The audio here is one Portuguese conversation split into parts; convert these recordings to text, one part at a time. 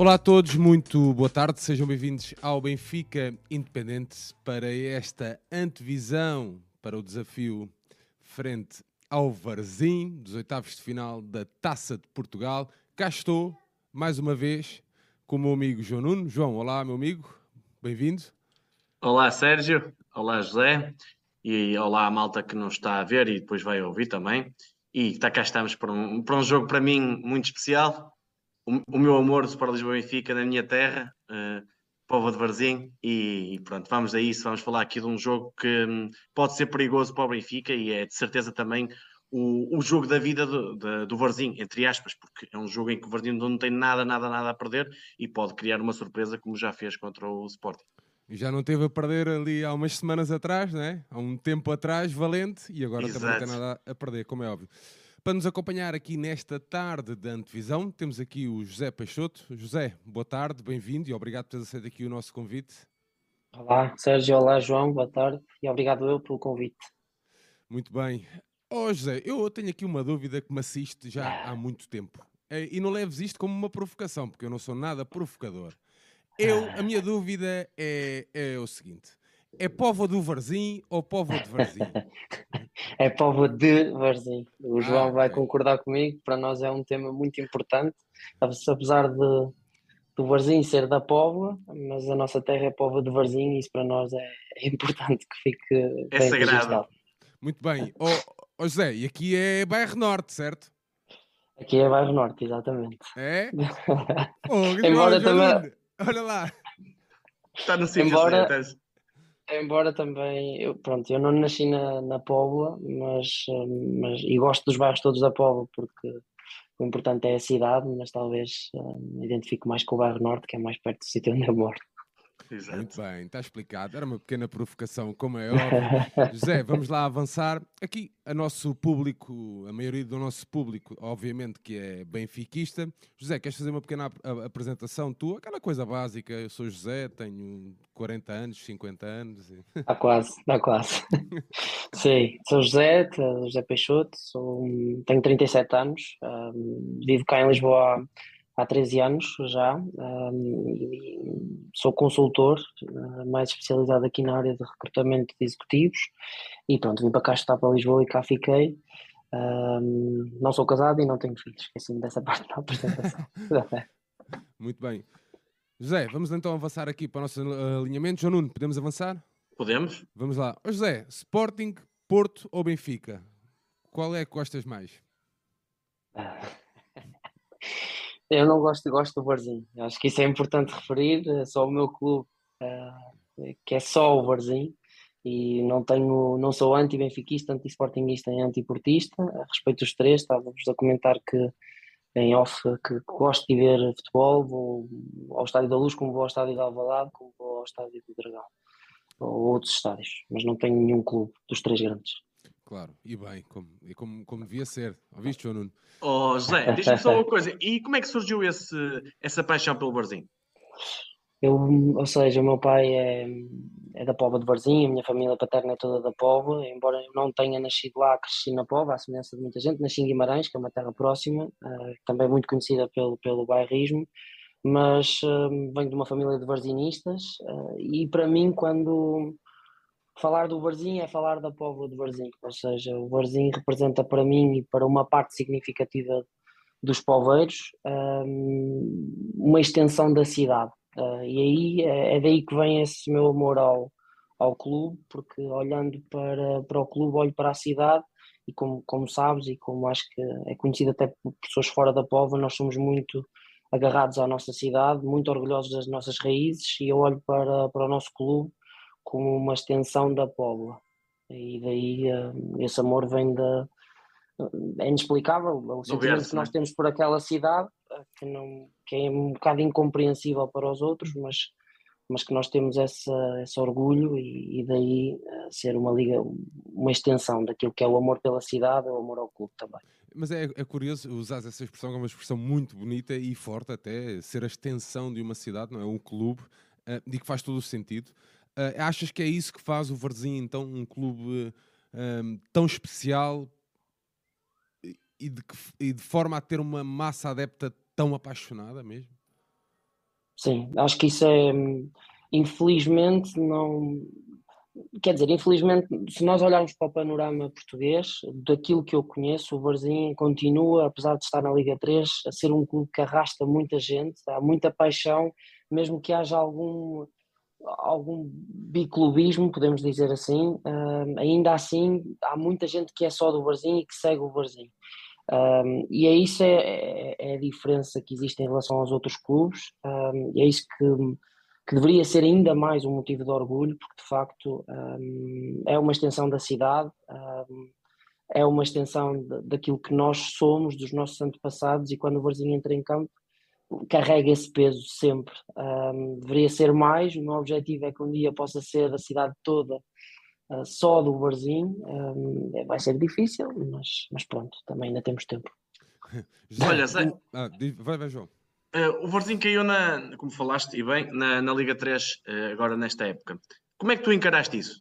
Olá a todos, muito boa tarde, sejam bem-vindos ao Benfica Independente para esta antevisão para o desafio frente ao Varzim dos oitavos de final da Taça de Portugal. Cá estou, mais uma vez, com o meu amigo João Nuno. João, olá, meu amigo, bem-vindo. Olá, Sérgio. Olá, José. E olá à malta que não está a ver e depois vai ouvir também. E tá, cá estamos para um, para um jogo para mim muito especial. O, o meu amor do Sport Lisboa Benfica na minha terra, uh, Povo de Varzim. E, e, pronto, vamos a isso. Vamos falar aqui de um jogo que um, pode ser perigoso para o Benfica e é de certeza também o, o jogo da vida do, do, do Varzim, entre aspas, porque é um jogo em que o Varzim não tem nada, nada, nada a perder e pode criar uma surpresa como já fez contra o Sporting. Já não teve a perder ali há umas semanas atrás, né? há um tempo atrás, valente, e agora Exato. também não tem nada a perder, como é óbvio. Para nos acompanhar aqui nesta tarde da antevisão, temos aqui o José Peixoto. José, boa tarde, bem-vindo e obrigado por ter aceito aqui o nosso convite. Olá, Sérgio, olá, João, boa tarde e obrigado eu pelo convite. Muito bem. Oh, José, eu tenho aqui uma dúvida que me assiste já há muito tempo. Eh, e não leves isto como uma provocação, porque eu não sou nada provocador. Eu, a minha dúvida é, é o seguinte: é povo do Varzim ou povo de Varzim? é povo de Varzim. O ah, João vai concordar comigo, para nós é um tema muito importante, apesar de do Varzim ser da Póvoa, mas a nossa terra é povo de Varzim e isso para nós é, é importante que fique é bem sagrado. Registrado. Muito bem. Oh, oh José, e aqui é bairro Norte, certo? Aqui é bairro Norte, exatamente. É? oh, Embora também... Olha lá. Está no sítio embora, certo. Embora também, eu, pronto, eu não nasci na, na Póvoa, mas, mas, e gosto dos bairros todos da Póvoa, porque o importante é a cidade, mas talvez me identifico mais com o bairro Norte, que é mais perto do sítio onde eu moro. Exato. Muito bem, está explicado. Era uma pequena provocação, como é óbvio. José, vamos lá avançar. Aqui, a nosso público, a maioria do nosso público, obviamente que é benfiquista. José, queres fazer uma pequena apresentação tua? Aquela coisa básica, eu sou José, tenho 40 anos, 50 anos. Está quase, está quase. Sim, sou José, José Peixoto, sou, tenho 37 anos, um, vivo cá em Lisboa há 13 anos já. Um, sou consultor, uh, mais especializado aqui na área de recrutamento de executivos. E pronto, vim para cá estar para Lisboa e cá fiquei. Um, não sou casado e não tenho filhos, esqueci-me dessa parte da apresentação. Muito bem. José, vamos então avançar aqui para o nosso alinhamento. João Nuno, podemos avançar? Podemos. Vamos lá. José, Sporting, Porto ou Benfica? Qual é que gostas mais? Eu não gosto, gosto do Varzim. Acho que isso é importante referir. É só o meu clube, uh, que é só o Varzim, e não tenho, não sou anti-benfiquista, anti-sportingista e anti-portista. Respeito os três, estava-vos a comentar que em off que gosto de ver futebol, vou ao Estádio da Luz, como vou ao Estádio de Alvalade, como vou ao Estádio do Dragão, ou outros estádios, mas não tenho nenhum clube dos três grandes. Claro, e bem, como, e como, como devia ser. Ouviste, João Nuno? Oh, José, diz-me só uma coisa. E como é que surgiu esse, essa paixão pelo Barzinho? Eu, ou seja, o meu pai é, é da Pova de Varzim, a minha família paterna é toda da Pova, embora eu não tenha nascido lá, cresci na Pova, à semelhança de muita gente, nasci em Guimarães, que é uma terra próxima, uh, também muito conhecida pelo, pelo bairrismo, mas uh, venho de uma família de varzinistas uh, e para mim quando falar do Varzim é falar da Póvoa de Varzim, ou seja, o Varzim representa para mim e para uma parte significativa dos poveiros um, uma extensão da cidade. Uh, e aí é, é, daí que vem esse meu amor ao, ao clube, porque olhando para, para o clube, olho para a cidade e como, como sabes e como acho que é conhecido até por pessoas fora da Póvoa, nós somos muito agarrados à nossa cidade, muito orgulhosos das nossas raízes e eu olho para, para o nosso clube como uma extensão da Póvoa. E daí uh, esse amor vem da. É inexplicável o sentimento que nós é? temos por aquela cidade, eh, que, não, que é um bocado incompreensível para os outros, mas, mas que nós temos essa, esse orgulho e, e daí uh, ser uma liga, uma extensão daquilo que é o amor pela cidade, o amor ao clube também. Mas é, é curioso usar essa expressão, é uma expressão muito bonita e forte até, ser a extensão de uma cidade, não é? Um clube, uh, e que faz todo o sentido. Uh, achas que é isso que faz o Varzim, então, um clube um, tão especial e de, e de, forma a ter uma massa adepta tão apaixonada mesmo? sim. Acho que isso é, infelizmente, não. Quer dizer, infelizmente, se nós olharmos para o panorama português, daquilo que eu conheço, o Varzim continua, apesar de estar na Liga 3, a ser um clube que arrasta muita gente, há muita paixão, mesmo que haja algum, algum biclubismo, podemos dizer assim, uh, ainda assim há muita gente que é só do Varzim e que segue o Varzim. Um, e é isso é, é, é, a diferença que existe em relação aos outros clubes, um, e é isso que, que, deveria ser ainda mais um motivo de orgulho, porque de facto um, é uma extensão da cidade, é uma extensão de, daquilo que nós somos, dos nossos antepassados, e quando o Varzinho entra em campo, carrega esse peso sempre. deveria ser mais, o meu objetivo é que um dia possa ser a cidade toda uh, só do Varzim, um, é, vai ser difícil, mas, mas pronto, também ainda temos tempo. Olha, sei. Ah, vai, vai, João. Uh, o Varzim caiu, na, como falaste e bem, na, na Liga 3 uh, eh, agora nesta época. Como é que tu encaraste isso?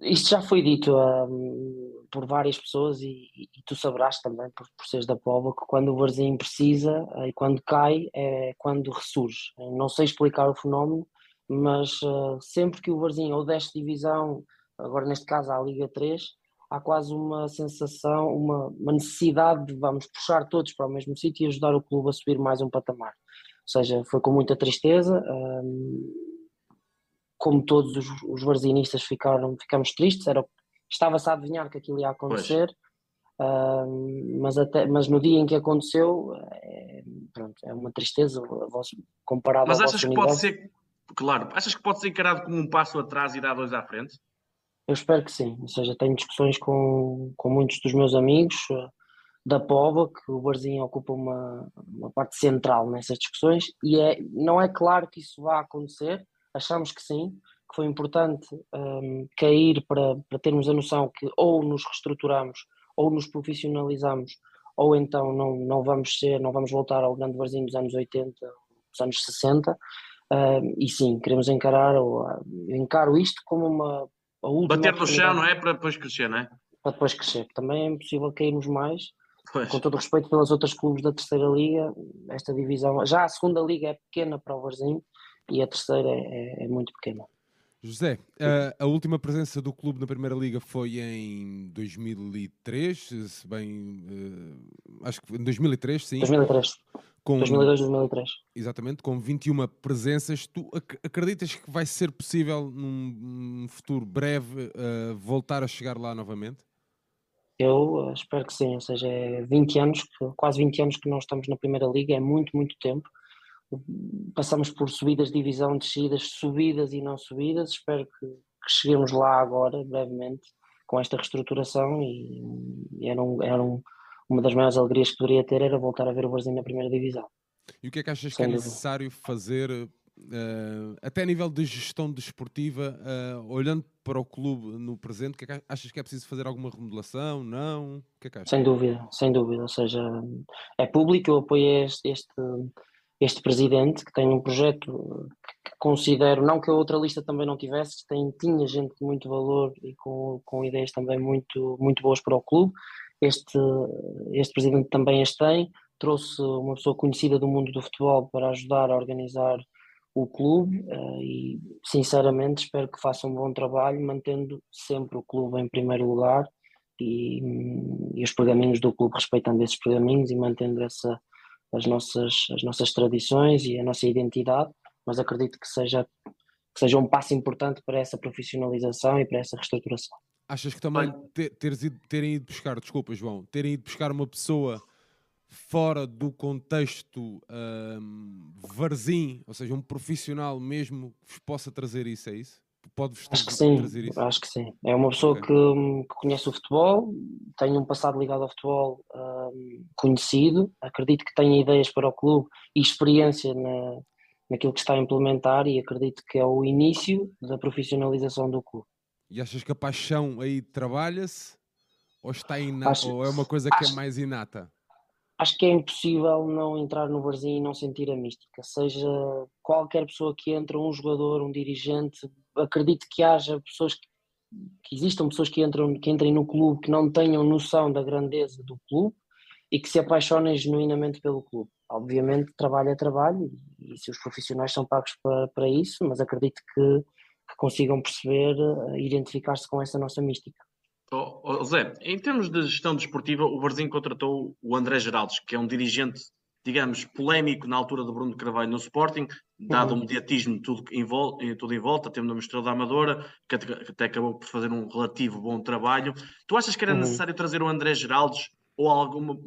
Isto já foi dito um, por várias pessoas e, e, tu saberás também, por, por seres da Póvoa, que quando o Varzim precisa e quando cai é quando ressurge. Não sei explicar o fenómeno, mas uh, sempre que o Varzinho ou desce divisão, agora neste caso à Liga 3, há quase uma sensação, uma, uma, necessidade de vamos puxar todos para o mesmo sítio e ajudar o clube a subir mais um patamar. Ou seja, foi com muita tristeza, um, como todos os, os varzinistas ficaram, ficamos tristes, era, estava-se a adivinhar que aquilo ia acontecer, um, mas, até, mas no dia em que aconteceu, é, pronto, é uma tristeza comparado mas ao achas que pode ser Claro. Achas que pode ser encarado como um passo atrás e dar dois à frente? Eu espero que sim. Ou seja, tenho discussões com, com muitos dos meus amigos eh, da POVA, que o Barzinho ocupa uma, uma parte central nessas discussões, e é, não é claro que isso vá acontecer, achamos que sim, que foi importante um, cair para, para termos a noção que ou nos reestruturamos ou nos profissionalizamos, ou então não, não vamos ser, não vamos voltar ao grande Barzinho dos anos 80, dos anos 60, Uh, e sim, queremos encarar, ou, uh, encaro isto como uma. Bater no chão, não é? Para depois crescer, não é? Para depois crescer. Também é impossível cairmos mais. Pois. Com todo o respeito pelas outras clubes da terceira liga, esta divisão, já a segunda liga é pequena para o Varzinho e a terceira é, é, é muito pequena. José, a, a, última presença do clube na Primeira Liga foi em 2003, se bem. Uh, acho que em 2003, sim. 2003. Com, 2002, 2003. Exatamente, com 21 presenças. Tu ac acreditas que vai ser possível, num, num futuro breve, uh, voltar a chegar lá novamente? Eu uh, espero que sim, ou seja, é 20 anos, quase 20 anos que nós estamos na Primeira Liga, é muito, muito tempo. Passamos por subidas divisão, descidas, subidas e não subidas. Espero que, que cheguemos lá agora, brevemente, com esta reestruturação. E, e era um, era um uma das maiores alegrias que poderia ter era voltar a ver o Brasil na primeira divisão. E o que é que achas Sem que é necessário fazer, uh, até a nível de gestão desportiva, uh, olhando para o clube no presente, que, é que achas que é preciso fazer alguma remodelação? Não? O que é que achas? Sem dúvida, sem dúvida. Ou seja, é público, eu apoiei este, este, este presidente que tem um projeto que considero, não que a outra lista também não tivesse, tem, tinha gente de muito valor e com, com ideias também muito, muito boas para o clube. Este, este presidente também as tem, trouxe uma pessoa conhecida do mundo do futebol para ajudar a organizar o clube uh, e sinceramente espero que faça um bom trabalho mantendo sempre o clube em primeiro lugar e, e os pergaminhos do clube respeitando esses pergaminhos e mantendo essa, as, nossas, as nossas tradições e a nossa identidade, mas acredito que seja, que seja um passo importante para essa profissionalização e para essa reestruturação. Achas que também ter, teres ido, terem ido buscar, desculpa João, terem ido buscar uma pessoa fora do contexto um, varzim, ou seja, um profissional mesmo que vos possa trazer isso, é isso? Pode-vos acho que sim, trazer isso? Acho que sim. É uma pessoa okay. que, que, conhece o futebol, tem um passado ligado ao futebol um, conhecido, acredito que tenha ideias para o clube e experiência na, naquilo que está a implementar e acredito que é o início da profissionalização do clube. E achas que a paixão aí trabalha-se? Ou, está inata, ou é uma coisa que é acho, é mais inata? Acho que é impossível não entrar no Barzinho e não sentir a mística. Seja qualquer pessoa que entra, um jogador, um dirigente, acredito que haja pessoas que, que existam pessoas que, entram, que entrem no clube que não tenham noção da grandeza do clube e que se apaixonem genuinamente pelo clube. obviamente trabalho é trabalho e, e se os profissionais são pagos para, para isso, mas acredito que, que consigam perceber, uh, identificar-se com essa nossa mística. Oh, oh, Zé, em termos de gestão desportiva, o Barzinho contratou o André Geraldes, que é um dirigente, digamos, polémico na altura do Bruno Carvalho no Sporting, dado uhum. o mediatismo tudo em, volta, tudo em volta, temos uma estrela da Amadora, que até acabou por fazer um relativo bom trabalho. Tu achas que era uhum. necessário trazer o André Geraldes ou alguma,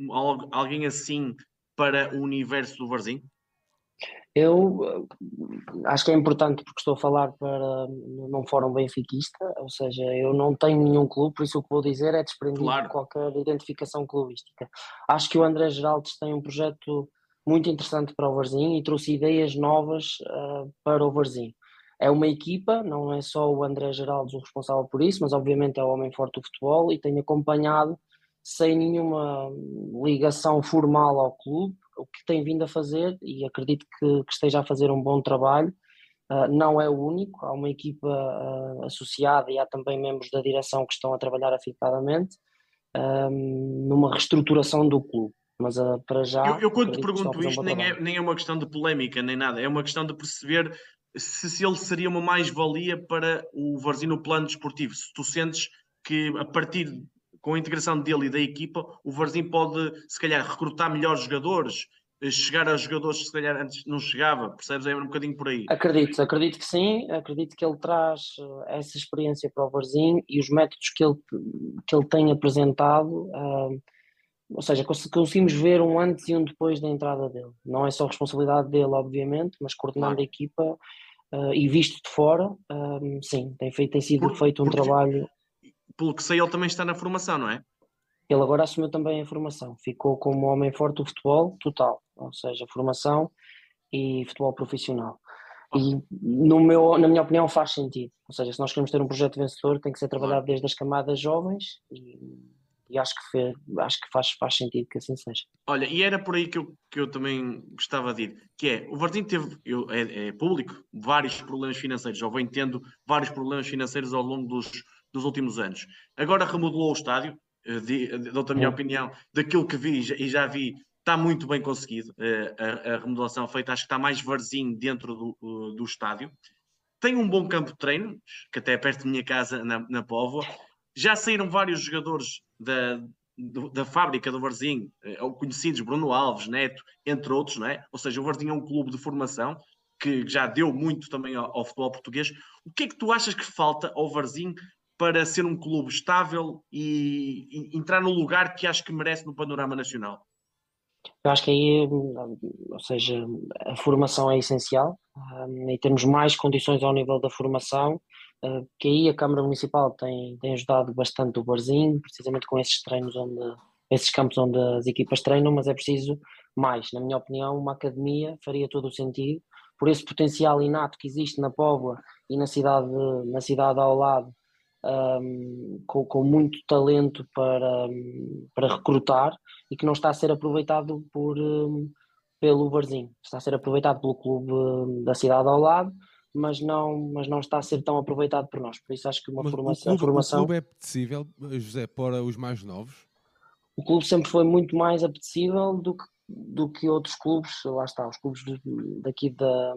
alguém assim para o universo do Barzinho? Eu eh, acho que é importante porque estou a falar para num fórum benfiquista, ou seja, eu não tenho nenhum clube, por isso o que vou dizer é desprendido claro. de qualquer identificação clubística. Acho que o André Geraldes tem um projeto muito interessante para o Varzinho e trouxe ideias novas uh, para o Varzinho. É uma equipa, não é só o André Geraldes o responsável por isso, mas obviamente é o homem forte do futebol e tem acompanhado sem nenhuma ligação formal ao clube o que tem vindo a fazer e acredito que, que esteja a fazer um bom trabalho. Uh, não é o único, há uma equipa uh, associada e há também membros da direção que estão a trabalhar afincadamente numa reestruturação do clube. Mas uh, para já. Eu, eu quando te pergunto isto, nem é, nem é uma questão de polémica nem nada, é uma questão de perceber se, se ele seria uma mais-valia para o Varzim no plano desportivo. Se tu sentes que a partir com a integração dele e da equipa, o Varzim pode, se calhar, recrutar melhores jogadores, eh, chegar a jogadores que se calhar antes não chegava, percebes? É um bocadinho por aí. Acredito, acredito que sim, acredito que ele traz eh, essa experiência para o Varzim e os métodos que ele, que ele tem apresentado, uh, ou seja, conseguimos ver um antes e um depois da entrada dele. Não é só responsabilidade dele, obviamente, mas coordenando claro. a equipa uh, e visto de fora, uh, sim, tem, feito, tem sido por, feito um porque, trabalho pelo que sei, ele também está na formação, não é? Ele agora assumiu também a formação, ficou como homem forte do futebol total, ou seja, formação e futebol profissional. E no meu, na minha opinião faz sentido, ou seja, se nós queremos ter um projeto vencedor tem que ser trabalhado desde as camadas jovens e, e acho, que fez, acho que faz, faz sentido que assim seja. Olha, e era por aí que eu, que eu também gostava de ir, que é, o Vardim teve, eu, é, é público, vários problemas financeiros, ou vem tendo vários problemas financeiros ao longo dos dos últimos anos. Agora remodelou o estádio, eh, dou-te a minha opinião, daquilo que vi e já vi, está muito bem conseguido. Eh, a, a, remodelação feita, acho que está mais varzinho dentro do, do estádio. Tem um bom campo de treino, que até é perto da minha casa, na, na Póvoa. Já saíram vários jogadores da, da fábrica do Varzinho, eh, conhecidos, Bruno Alves, Neto, entre outros, não é? Ou seja, o Varzinho é um clube de formação que já deu muito também ao, ao, futebol português. O que é que tu achas que falta ao Varzinho para ser um clube estável e, e, entrar no lugar que acho que merece no panorama nacional? Eu acho que aí, ou seja, a formação é essencial um, e temos mais condições ao nível da formação, que aí a Câmara Municipal tem, tem ajudado bastante o Barzinho, precisamente com esses treinos onde, esses campos onde as equipas treinam, mas é preciso mais. Na minha opinião, uma academia faria todo o sentido, por esse potencial inato que existe na Póvoa e na cidade, na cidade ao lado, um, com, com, muito talento para, para recrutar e que não está a ser aproveitado por, um, pelo Varzinho. Está a ser aproveitado pelo clube da cidade ao lado, mas não, mas não está a ser tão aproveitado por nós. Por isso acho que uma mas formação. O clube, formação... o clube é apetecível, José, para os mais novos? O clube sempre foi muito mais apetecível do que, do que outros clubes, lá está, os clubes daqui da,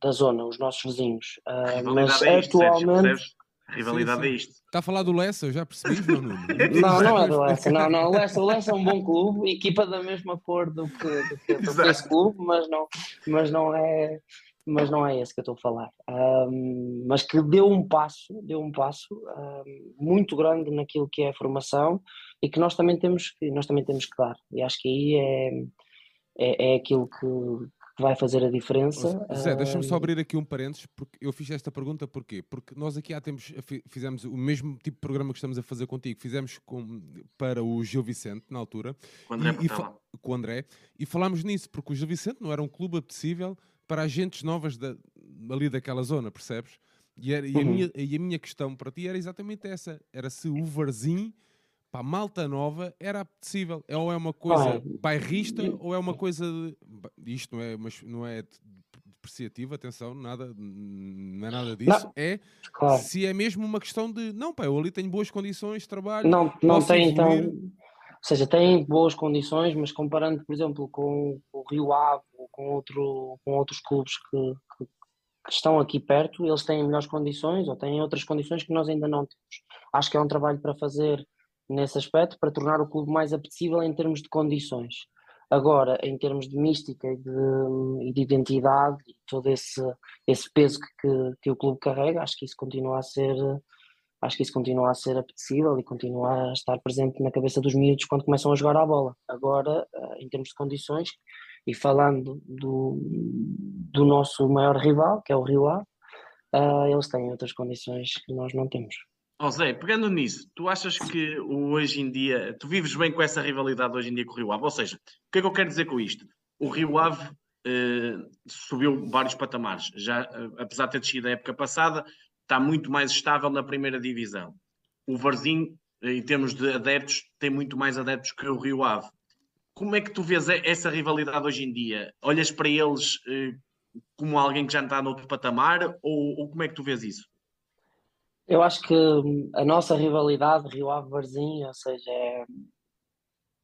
da zona, os nossos vizinhos. Uh, mas é isto, atualmente. A rivalidade sim, sim. é isto. Está a falar do Lessa, eu já percebi, João Nuno. não, não é do Lessa, não, não. O Lessa, o Lessa é um bom clube, equipa da mesma cor do que, do que, do que esse clube, mas não, mas não é mas não é esse que eu estou a falar. Um, mas que deu um passo, deu um passo um, muito grande naquilo que é a formação e que nós também temos que nós também temos que dar. E acho que aí é, é, é aquilo que, que vai fazer a diferença. Zé, deixa-me só abrir aqui um parênteses, porque eu fiz esta pergunta porquê? Porque nós aqui há tempos fizemos o mesmo tipo de programa que estamos a fazer contigo, fizemos com, para o Gil Vicente, na altura, com o André, e, e com o André, e falámos nisso, porque o Gil Vicente não era um clube apetecível para agentes novas da, ali daquela zona, percebes? E, era, e, uhum. a minha, e a minha questão para ti era exatamente essa, era se o Varzim para a malta nova era apetecível. É, ou é uma coisa ah, bairrista ou é uma coisa. De, isto não é, mas não é depreciativo, atenção, nada, não é nada disso. Não, é claro. se é mesmo uma questão de não, pá, eu ali tenho boas condições de trabalho. Não, não tem então. Seja, têm boas condições, mas comparando, por exemplo, com o Rio Ave ou com, outro, com outros clubes que, que, que, estão aqui perto, eles têm melhores condições ou têm outras condições que nós ainda não temos. Acho que é um trabalho para fazer nesse aspecto, para tornar o clube mais apetecível em termos de condições. Agora, em termos de mística e de, de identidade e todo esse, esse peso que, que, o clube carrega, acho que isso continua a ser acho que isso continua a ser apetecível e continua a estar presente na cabeça dos miúdos quando começam a jogar a bola. Agora, eh, em termos de condições, e falando do, do nosso maior rival, que é o Rio Ave, uh, eles têm outras condições que nós não temos. Zé, pegando nisso, tu achas que hoje em dia, tu vives bem com essa rivalidade hoje em dia com o Rio Ave? Ou seja, o que é que eu quero dizer com isto? O Rio Ave uh, subiu vários patamares, já, uh, apesar de ter descido a época passada, está muito mais estável na primeira divisão. O Varzim, em termos de adeptos, tem muito mais adeptos que o Rio Ave. Como é que tu vês essa rivalidade hoje em dia? Olhas para eles eh, como alguém que já está noutro patamar ou, ou, como é que tu vês isso? Eu acho que a nossa rivalidade, Rio Ave Varzim, ou seja, é...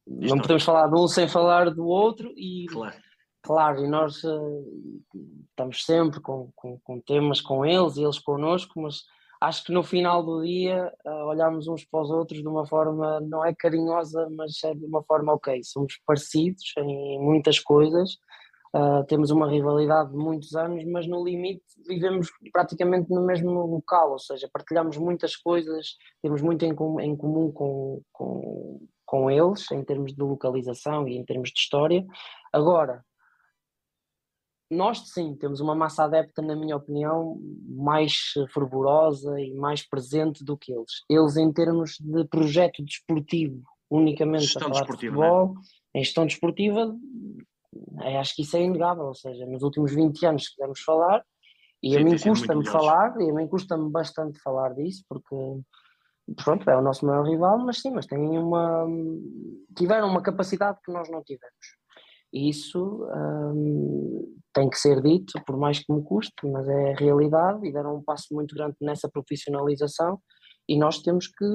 não podemos falar de um sem falar do outro e claro Claro, e nós uh, estamos sempre com, com, com, temas com eles e eles connosco, mas acho que no final do dia uh, olhamos uns para os outros de uma forma, não é carinhosa, mas é de uma forma ok. Somos parecidos em muitas coisas, uh, temos uma rivalidade de muitos anos, mas no limite vivemos praticamente no mesmo local, ou seja, partilhamos muitas coisas, temos muito em, com, em comum com, com, com eles, em termos de localização e em termos de história. Agora, nós sim temos uma massa adepta, na minha opinião, mais fervorosa e mais presente do que eles. Eles, em termos de projeto desportivo, unicamente gestão a falar de é? futebol, é? em gestão desportiva, é, acho que isso é inegável. Ou seja, nos últimos 20 anos que podemos falar, e sim, a mim custa-me falar, e a mim custa-me bastante falar disso, porque pronto, é o nosso maior rival, mas sim, mas têm uma tiveram uma capacidade que nós não tivemos. E isso hum, tem que ser dito, por mais que me custe, mas é a realidade e deram um passo muito grande nessa profissionalização e nós temos que,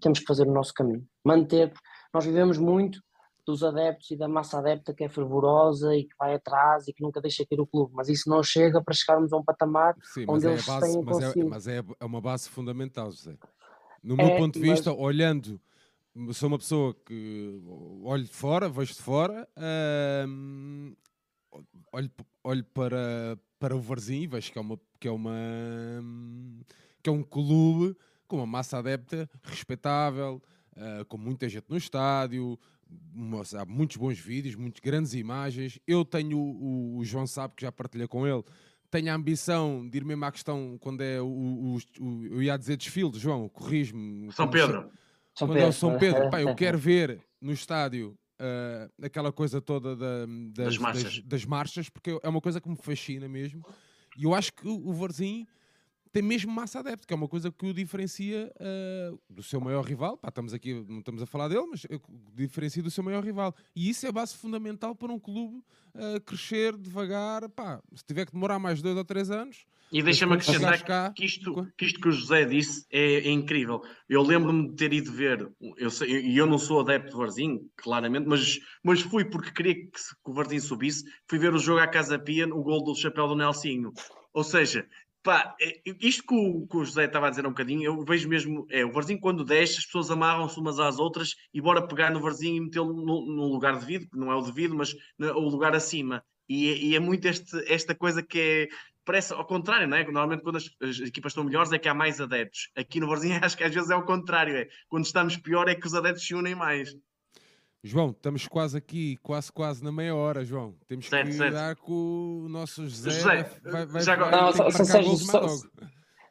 temos que fazer o nosso caminho. Manter, nós vivemos muito dos adeptos e da massa adepta que é fervorosa e que vai atrás e que nunca deixa cair o clube, mas isso não chega para chegarmos a um patamar Sim, onde é eles base, têm mas, é, mas é, é, uma base fundamental, José. No meu é, ponto de vista, mas... olhando sou uma pessoa que olho de fora, vejo de fora, hum, olho, olho para, para o Varzim e vejo que é, uma, que, é uma, que é um clube com uma massa adepta respeitável, uh, com muita gente no estádio, há muitos bons vídeos, muitas grandes imagens. Eu tenho, o, o João sabe que já partilhei com ele, tenho a ambição de ir mesmo à questão quando é o, o, o eu ia dizer desfile, João, corrijo-me. São Pedro. São quando Pedro. é o São Pedro, pá, eu quero ver no estádio uh, aquela coisa toda da, das, das, marchas. Das, das, marchas, porque é uma coisa que me fascina mesmo. E eu acho que o Varzim tem mesmo massa adepto, que é uma coisa que o diferencia uh, do seu maior rival. Pá, estamos aqui, não estamos a falar dele, mas diferencia do seu maior rival. E isso é base fundamental para um clube uh, crescer devagar. Pá, se tiver que demorar mais dois ou três anos, e deixa-me acrescentar cá... que, isto, que isto que o José disse é, é incrível. Eu lembro-me de ter ido ver, eu e eu, não sou adepto do Varzim, claramente, mas, mas fui porque queria que, que o Varzim subisse, fui ver o jogo à Casa Pia, o gol do chapéu do Nelsinho. Ou seja, pá, é, isto que o, que o, José estava a dizer um bocadinho, eu vejo mesmo, é, o Varzim quando desce, as pessoas amarram-se umas às outras e bora pegar no Varzim e metê-lo no, no, lugar devido, que não é o devido, mas no, o lugar acima. E, e, é muito este, esta coisa que é, parece ao contrário, não é? Normalmente quando as, as, equipas estão melhores é que há mais adeptos. Aqui no Varzinho acho que às vezes é o contrário, é quando estamos pior é que os adeptos se unem mais. João, estamos quase aqui, quase quase na meia hora, João. Temos certo, que certo. dar com o nosso José. José, vai, vai, já agora... Não, só, só, só,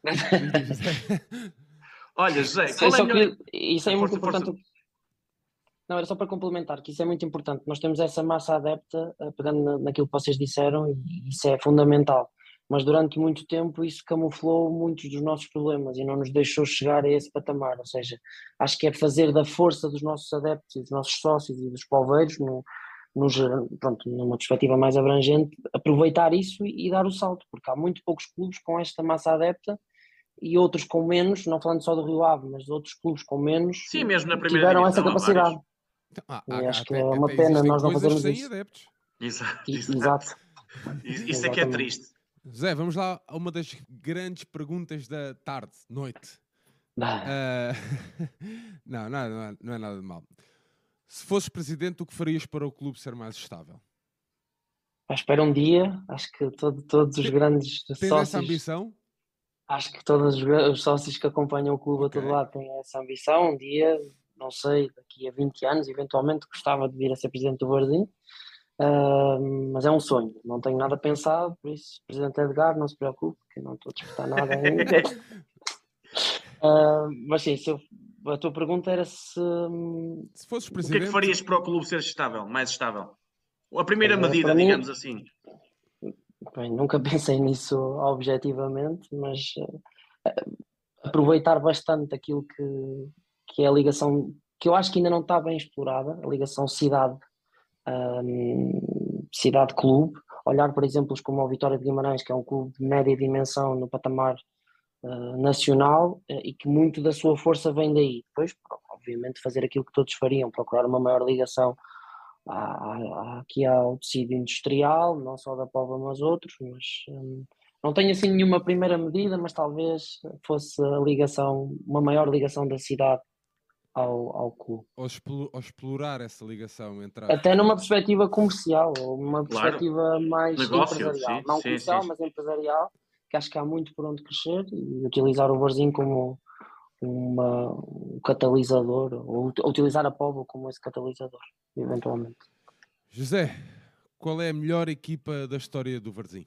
Olha, José, qual é melhor... Isso é muito força, importante. Força. Não, era só para complementar, que isso é muito importante. Nós temos essa massa adepta, eh, pegando naquilo que vocês disseram, e isso é fundamental mas durante muito tempo isso camuflou muitos dos nossos problemas e não nos deixou chegar a esse patamar. Ou seja, acho que é fazer da força dos nossos adeptos e dos nossos sócios e dos poveiros, no, no, pronto, numa perspectiva mais abrangente, aproveitar isso e, e, dar o salto, porque há muito poucos clubes com esta massa adepta e outros com menos, não falando só do Rio Ave, mas outros clubes com menos, Sim, mesmo na primeira tiveram essa capacidade. Então, E há- acho que até- é uma pena nós não fazermos isso. adeptos. Exato. Exato. Exato. Isso é que é triste. Zé, vamos lá a uma das grandes perguntas da tarde, noite. Ah, Ah, não, não, é- não é, não é nada de mal. Se fosses presidente, o que farias para o clube ser mais estável? espero um dia, acho que todo- todos os grandes essa sócios, ambição? acho que todos os, os sócios que acompanham o clube Ok. a todo lado têm essa ambição. Um dia, não sei, daqui a 20 anos, eventualmente gostava de vir a ser presidente do Varzim. Ah, mas é um sonho, não tenho nada pensado, por isso, Presidente Edgar, não se preocupe, que eu não estou a disputar nada ainda. Ah, mas sim, se eu- a tua pergunta era se Se fosses O que é presidente, que farias para o clube ser estável, mais estável? A primeira Eh, medida, mim- digamos assim. Bem, nunca pensei nisso objetivamente, mas eh, aproveitar bastante aquilo que, que é a ligação, que eu acho que ainda não está bem explorada, a ligação cidade, hum, cidade-clube. Olhar, por exemplo, como o Vitória de Guimarães, que é um clube de média dimensão no patamar eh, nacional eh, e que muito da sua força vem daí. Depois, obviamente, fazer aquilo que todos fariam, procurar uma maior ligação há, há- aqui ao tecido industrial, não só da Póvoa, mas outros, mas hum, não tenho assim nenhuma primeira medida, mas talvez fosse a ligação, uma maior ligação da cidade ao, ao clube. ou, ou explorar essa ligação entre a... Até numa perspectiva comercial, ou uma Claro. perspectiva mais Negócio, empresarial. sim, não sim, comercial, sim. mas empresarial, que acho que há muito por onde crescer e utilizar o Varzinho como uma, um catalisador, ou ut- utilizar a Póvoa como esse catalisador, eventualmente. José, qual é a melhor equipa da história do Varzim?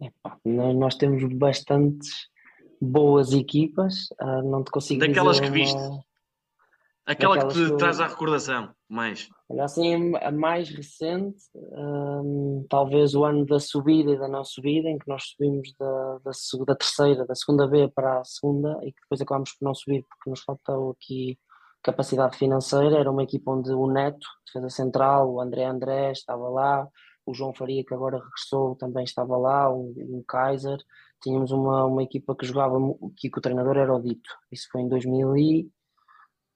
Epá, nó- nós temos bastantes boas equipas, ah, não te consigo Daquelas dizer que uma- viste. Aquela que te que traz à recordação, mais. Olha, assim, a mais recente, hum, talvez o ano da subida e da não subida, em que nós subimos da, da, da terceira, da segunda B para a segunda e que depois acabámos por não subir porque nos faltou aqui capacidade financeira. Era uma equipa onde o Neto, defesa central, o André André estava lá, o João Faria, que agora regressou, também estava lá, um, um Kaiser. Tínhamos uma, uma equipa que jogava, que, o treinador era o Dito. Isso foi em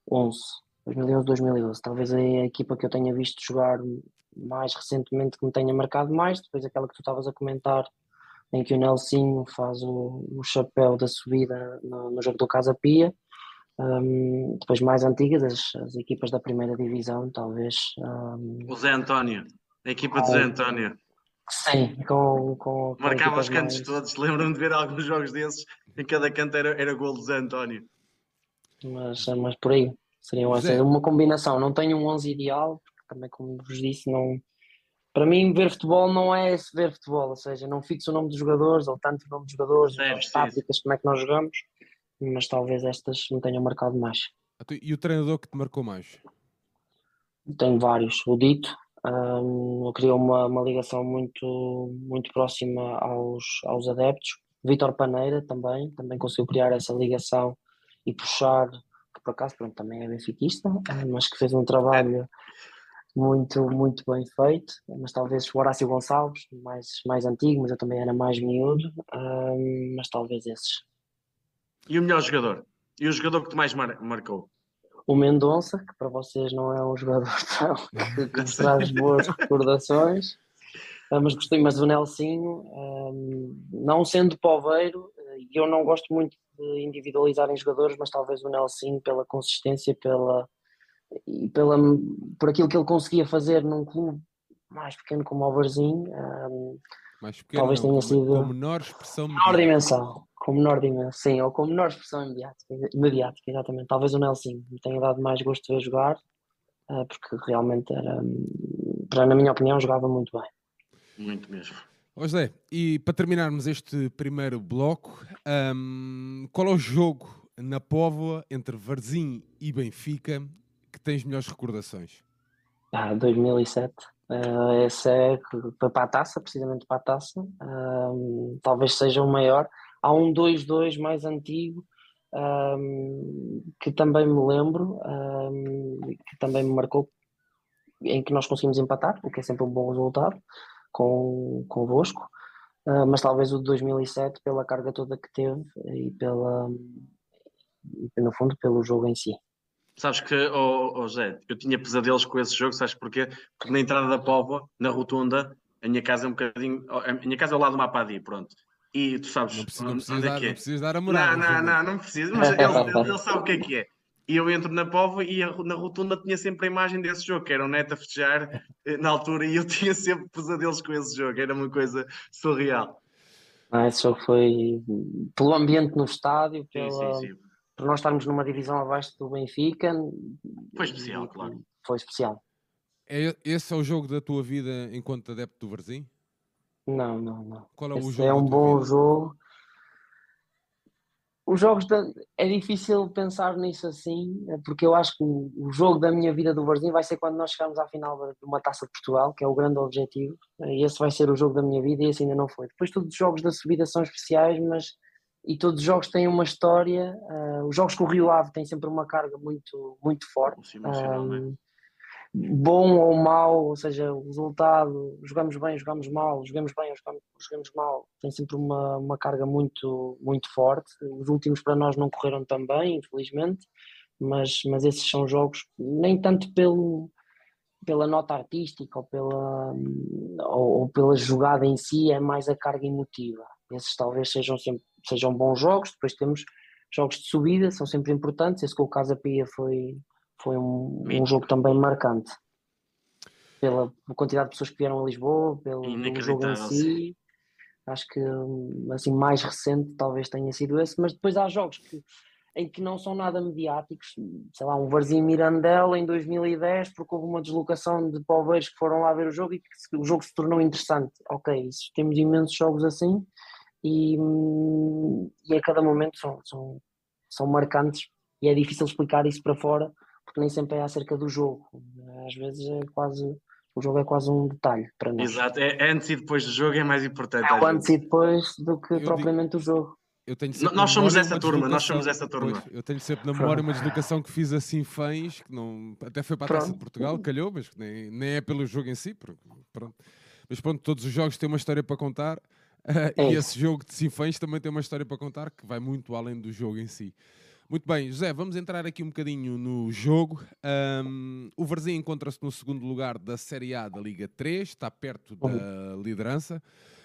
2011. 2011, 2012. Talvez a equipa que eu tenha visto jogar mais recentemente que me tenha marcado mais, depois aquela que tu estavas a comentar, em que o Nelsinho faz o, o chapéu da subida no, no jogo do Casa Pia. Um, depois mais antigas, as, as equipas da primeira divisão, talvez. um, O Zé António. A equipa do Ah, Zé António. sim, com, com, com Marcava os cantos mais- todos. Lembram-me de ver alguns jogos desses? Em cada canto era, era gol do Zé António. Mas, mas por aí seriam Zé. essas, uma combinação. Não tenho um 11 ideal, porque também, como vos disse, não. Para mim, ver futebol não é esse ver futebol, ou seja, não fixo o nome dos jogadores ou tanto o nome dos jogadores, Percebes, as táticas, como é que nós jogamos, mas talvez estas me tenham marcado mais. Então, E o treinador que te marcou mais? Tenho vários. O Dito hum, criou uma, uma ligação muito, muito próxima aos, aos adeptos. Vítor Paneira também, também conseguiu criar essa ligação e puxar, que por acaso pronto, também é benfiquista, eh, mas que fez um trabalho muito, muito bem feito. Mas talvez o Horácio Gonçalves, mais, mais antigo, mas eu também era mais miúdo, hum, mas talvez esses. E o melhor jogador? E o jogador que te mais mar- marcou? O Mendonça, que para vocês não é um jogador tão, que, que traz boas recordações, Ah, mas gostei mais do Nelsinho, hum, não sendo poveiro, e eu não gosto muito de individualizar em jogadores, mas talvez o Nelsinho pela consistência, pela, e pela, por aquilo que ele conseguia fazer num clube mais pequeno como o Varzim, hum, Mais pequeno, Talvez tenha sido- com menor expressão menor dimensão, com menor dimensão, sim, ou com menor expressão imediática, mediática, exatamente. Talvez o Nelson me tenha dado mais gosto de ver jogar, ah, porque realmente era, hum, para, na minha opinião, jogava muito bem. Muito mesmo. José, e para terminarmos este primeiro bloco, hum, qual é o jogo na Póvoa entre Varzim e Benfica que tens melhores recordações? Ah, 2007, ah, esse é para a taça, precisamente para a taça, ah, talvez seja o maior. Há um 2-2 mais antigo ah, que também me lembro, ah, que também me marcou, em que nós conseguimos empatar, o que é sempre um bom resultado, com, convosco. Ah, mas talvez o de 2007 pela carga toda que teve e pela, e, no fundo pelo jogo em si. Sabes que, oh, oh José, eu tinha pesadelos com esse jogo, sabes porquê? Porque na entrada da Póvoa, na rotunda, a minha casa é um bocadinho. A minha casa é ao lado do Mapadi, pronto. E tu sabes Não precisa, não onde é dar, que não é. precisas dar a Não, moral. não, não, não precisa, mas ele, ele- ele sabe o que é que é. E eu entro na Póvoa e a- na rotunda tinha sempre a imagem desse jogo, que era o Neto a festejar eh, na altura, e eu tinha sempre pesadelos com esse jogo, era uma coisa surreal. Não, esse jogo foi pelo ambiente no estádio, Sim, pela, sim, sim. por nós estarmos numa divisão abaixo do Benfica. Foi especial, claro. Foi especial. É, esse é o jogo da tua vida enquanto adepto do Varzim? Não, não, não. Qual é o jogo é um bom vida? jogo. Os jogos da... é difícil pensar nisso assim, porque eu acho que o, o jogo da minha vida do Varzim vai ser quando nós chegarmos à final de uma Taça de Portugal, que é o grande objetivo. E esse vai ser o jogo da minha vida e esse ainda não foi. Depois todos os jogos da subida são especiais, mas e todos os jogos têm uma história. ah, os jogos com o Rio Ave têm sempre uma carga muito muito forte. Não é? Um, bom ou mau, ou seja, o resultado, jogamos bem, jogamos mal, jogamos bem, jogamos, jogamos mal, tem sempre uma, uma carga muito, muito forte. Os últimos para nós não correram tão bem, infelizmente, mas, mas esses são jogos, nem tanto pelo, pela nota artística ou pela, ou, ou pela jogada em si, é mais a carga emotiva. Esses talvez sejam, sempre, sejam bons jogos, depois temos jogos de subida, são sempre importantes, esse com o Casa Pia foi, foi um, um jogo também marcante. Pela quantidade de pessoas que vieram a Lisboa, pelo, pelo jogo em si. Acho que assim, mais recente talvez tenha sido esse, mas depois há jogos que, em que não são nada mediáticos, sei lá, um Varzim Mirandela em 2010, porque houve uma deslocação de poveiros que foram lá ver o jogo e que o jogo se tornou interessante. Ok, temos imensos jogos assim e, e a cada momento são, são, são marcantes e é difícil explicar isso para fora porque nem sempre é acerca do jogo. Às vezes é quase o jogo é quase um detalhe para nós. Exato, é antes e depois do jogo é mais importante. É o vezes. antes e depois do que Eu digo- propriamente o jogo. Eu tenho No- sempre nós somos essa turma, nós somos essa turma. Pois, eu tenho sempre na memória uma deslocação que fiz assim fãs, que não, até foi para a Taça de. Portugal, calhou, mas que nem, nem é pelo jogo em si. porque, pronto. Mas pronto, todos os jogos têm uma história para contar. eh, É e esse jogo de Sinfãs também tem uma história para contar que vai muito além do jogo em si. Muito bem, José, vamos entrar aqui um bocadinho no jogo. Ahm, o Varzim encontra-se no segundo lugar da Série A da Liga 3, está perto da liderança,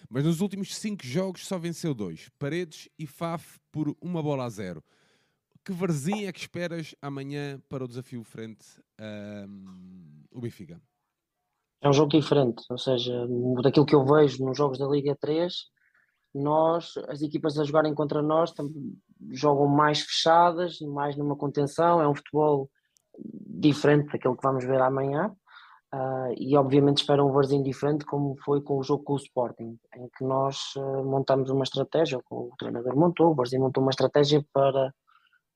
mas nos últimos cinco jogos só venceu dois, Paredes e Faf por uma bola a zero. Que Varzim é que esperas amanhã para o desafio frente o Benfica? É um jogo diferente, ou seja, daquilo que eu vejo nos jogos da Liga 3, nós, as equipas a jogarem contra nós, jogam mais fechadas, mais numa contenção, é um futebol diferente daquele que vamos ver amanhã. ah, e obviamente esperam um Varzim diferente, como foi com o jogo com o Sporting, em que nós ah, montamos uma estratégia, o treinador montou, o Varzim montou uma estratégia para,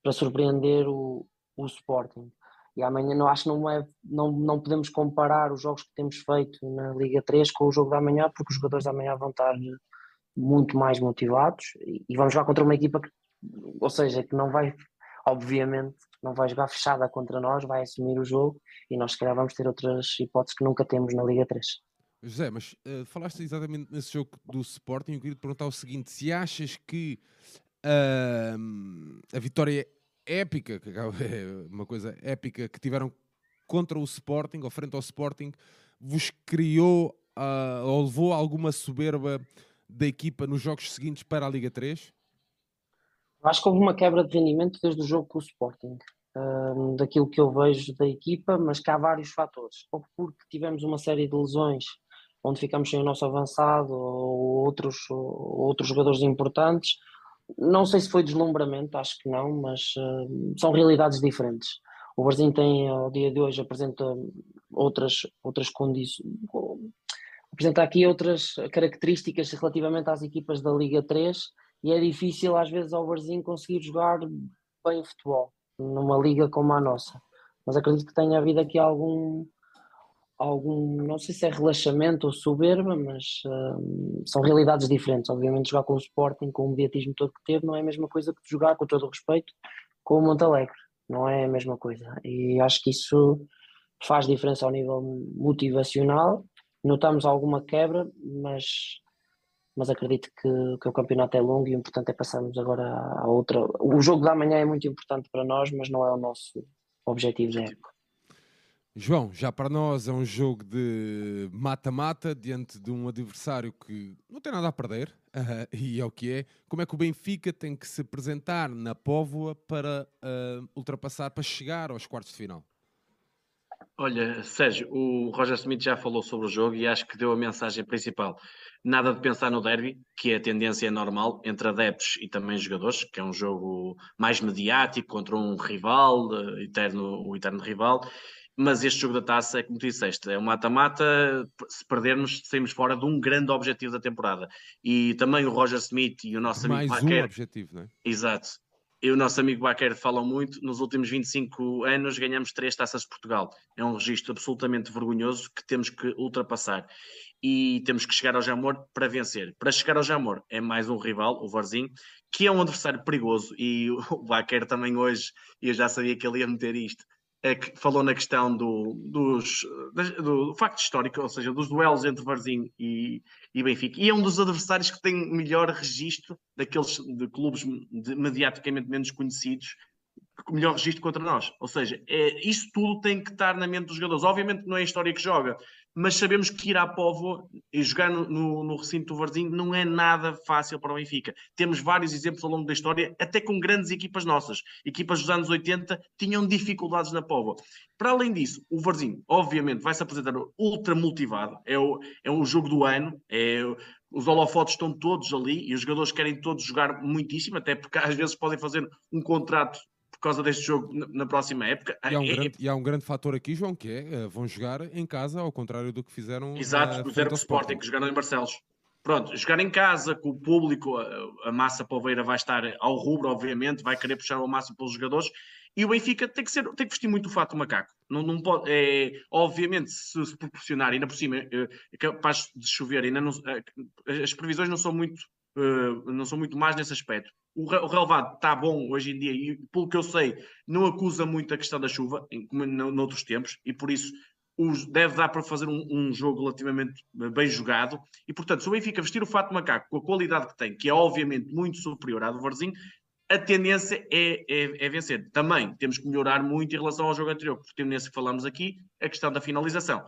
para surpreender o, o Sporting. E amanhã não, acho que não, é, não, não podemos comparar os jogos que temos feito na Liga 3 com o jogo da manhã, porque os jogadores da manhã vão estar muito mais motivados e, vamos jogar contra uma equipa que, ou seja, que não vai, obviamente, não vai jogar fechada contra nós, vai assumir o jogo e nós se calhar vamos ter outras hipóteses que nunca temos na Liga 3. José, mas eh, falaste exatamente nesse jogo do Sporting. Eu queria te perguntar o seguinte: se achas que ahm, a vitória épica, que é uma coisa épica, que tiveram contra o Sporting, ou frente ao Sporting, vos criou ah, ou levou alguma soberba da equipa nos jogos seguintes para a Liga 3? Acho que houve uma quebra de rendimento desde o jogo com o Sporting, hum, daquilo que eu vejo da equipa, mas que há vários fatores. Ou porque tivemos uma série de lesões onde ficamos sem o nosso avançado ou outros, ou outros jogadores importantes. Não sei se foi deslumbramento, acho que não, mas hum, são realidades diferentes. O Varzim tem, ao dia de hoje, apresenta outras, outras condições, apresenta aqui outras características relativamente às equipas da Liga 3 e é difícil às vezes ao Varzim conseguir jogar bem futebol numa liga como a nossa. Mas acredito que tenha havido aqui algum, algum não sei se é relaxamento ou soberba, mas hum, são realidades diferentes. Obviamente jogar com o Sporting, com o mediatismo todo que teve, não é a mesma coisa que jogar, com todo o respeito, com o Montalegre. Não é a mesma coisa. E acho que isso faz diferença ao nível motivacional. Notamos alguma quebra, mas mas acredito que, que o campeonato é longo e o importante é passarmos agora à outra. O jogo da manhã é muito importante para nós, mas não é o nosso, objetivo da época. João, já para nós é um jogo de mata-mata diante de um adversário que não tem nada a perder, uh, e é o que é. Como é que o Benfica tem que se apresentar na Póvoa para uh, ultrapassar, para chegar aos quartos de final? Olha, Sérgio, o Roger Smith já falou sobre o jogo e acho que deu a mensagem principal. Nada de pensar no derby, que é a tendência normal entre adeptos e também jogadores, que é um jogo mais mediático contra um rival, uh, eterno, o eterno rival. Mas este jogo da taça é como tu disseste, é um mata-mata. Se perdermos, saímos fora de um grande objetivo da temporada. E também o Roger Smith e o nosso Mais amigo um objetivo, não é? Exato e o nosso amigo Baquer falam muito, nos últimos 25 anos ganhamos três taças de Portugal. É um registro absolutamente vergonhoso que temos que ultrapassar. E temos que chegar ao Jamor para vencer. Para chegar ao Jamor é mais um rival, o Varzinho, que é um adversário perigoso. E o Baquer também hoje, eu já sabia que ele ia meter isto, é que falou na questão do, dos, do, facto histórico, ou seja, dos duelos entre Varzim e, e, Benfica. E é um dos adversários que tem melhor registro daqueles de clubes de, mediaticamente menos conhecidos, melhor registro contra nós. Ou seja, é, isso tudo tem que estar na mente dos jogadores. Obviamente não é a história que joga, mas sabemos que ir à Povo e jogar no, no, no, recinto do Varzinho não é nada fácil para o Benfica. Temos vários exemplos ao longo da história, até com grandes equipas nossas. Equipas dos anos 80 tinham dificuldades na Povo. Para além disso, o Varzinho, obviamente, vai se apresentar ultra motivado. É o, é o jogo do ano, é, os holofotes estão todos ali e os jogadores querem todos jogar muitíssimo, até porque às vezes podem fazer um contrato por causa deste jogo na próxima época. E há um, é, grande, e há um grande fator aqui, João, que é uh, vão jogar em casa, ao contrário do que fizeram. Exato, uh, fizeram o Sporting, que jogaram em Barcelos. Pronto, jogar em casa com o público, a, a massa poveira vai estar ao rubro, obviamente, vai querer puxar o máximo pelos jogadores. E o Benfica tem que, ser, tem que vestir muito o fato do macaco. Não, não pode, é, obviamente, se, se proporcionar, ainda por cima, é, é capaz de chover, ainda não, é, as previsões não são muito Uh, não são muito mais nesse aspecto. O, o relevado está bom hoje em dia e, pelo que eu sei, não acusa muito a questão da chuva, em, como noutros tempos, e por isso os, deve dar para fazer um, um, jogo relativamente bem jogado. E, portanto, se o Benfica vestir o fato macaco com a qualidade que tem, que é obviamente muito superior à do Varzinho, a tendência é, é, é, vencer. Também temos que melhorar muito em relação ao jogo anterior, porque tendência que falamos aqui, a questão da finalização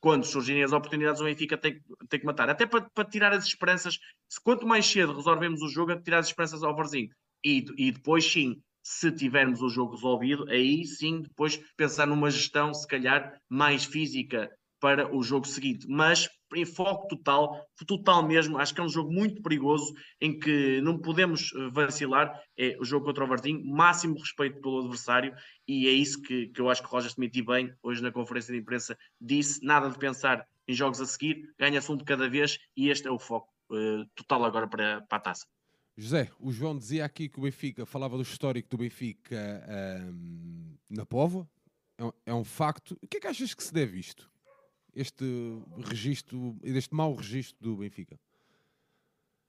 quando surgirem as oportunidades, o Benfica tem, tem que matar. Até para, para tirar as esperanças, se quanto mais cedo resolvemos o jogo, é tirar as esperanças ao Varzinho. E, e depois, sim, se tivermos o jogo resolvido, aí sim, depois pensar numa gestão, se calhar, mais física para o jogo seguinte. Mas em foco total, total mesmo, acho que é um jogo muito perigoso em que não podemos eh, vacilar. É o jogo contra o Varzinho, máximo respeito pelo adversário, e é isso que, que eu acho que o Roger Smith bem hoje na conferência de imprensa disse: nada de pensar em jogos a seguir, ganha-se um de cada vez, e este é o foco uh, total agora para, para a taça. José, o João dizia aqui que o Benfica falava do histórico do Benfica na Póvoa, é um, é um facto. O que é que achas que se deve isto? Este registro, este mau registro do Benfica?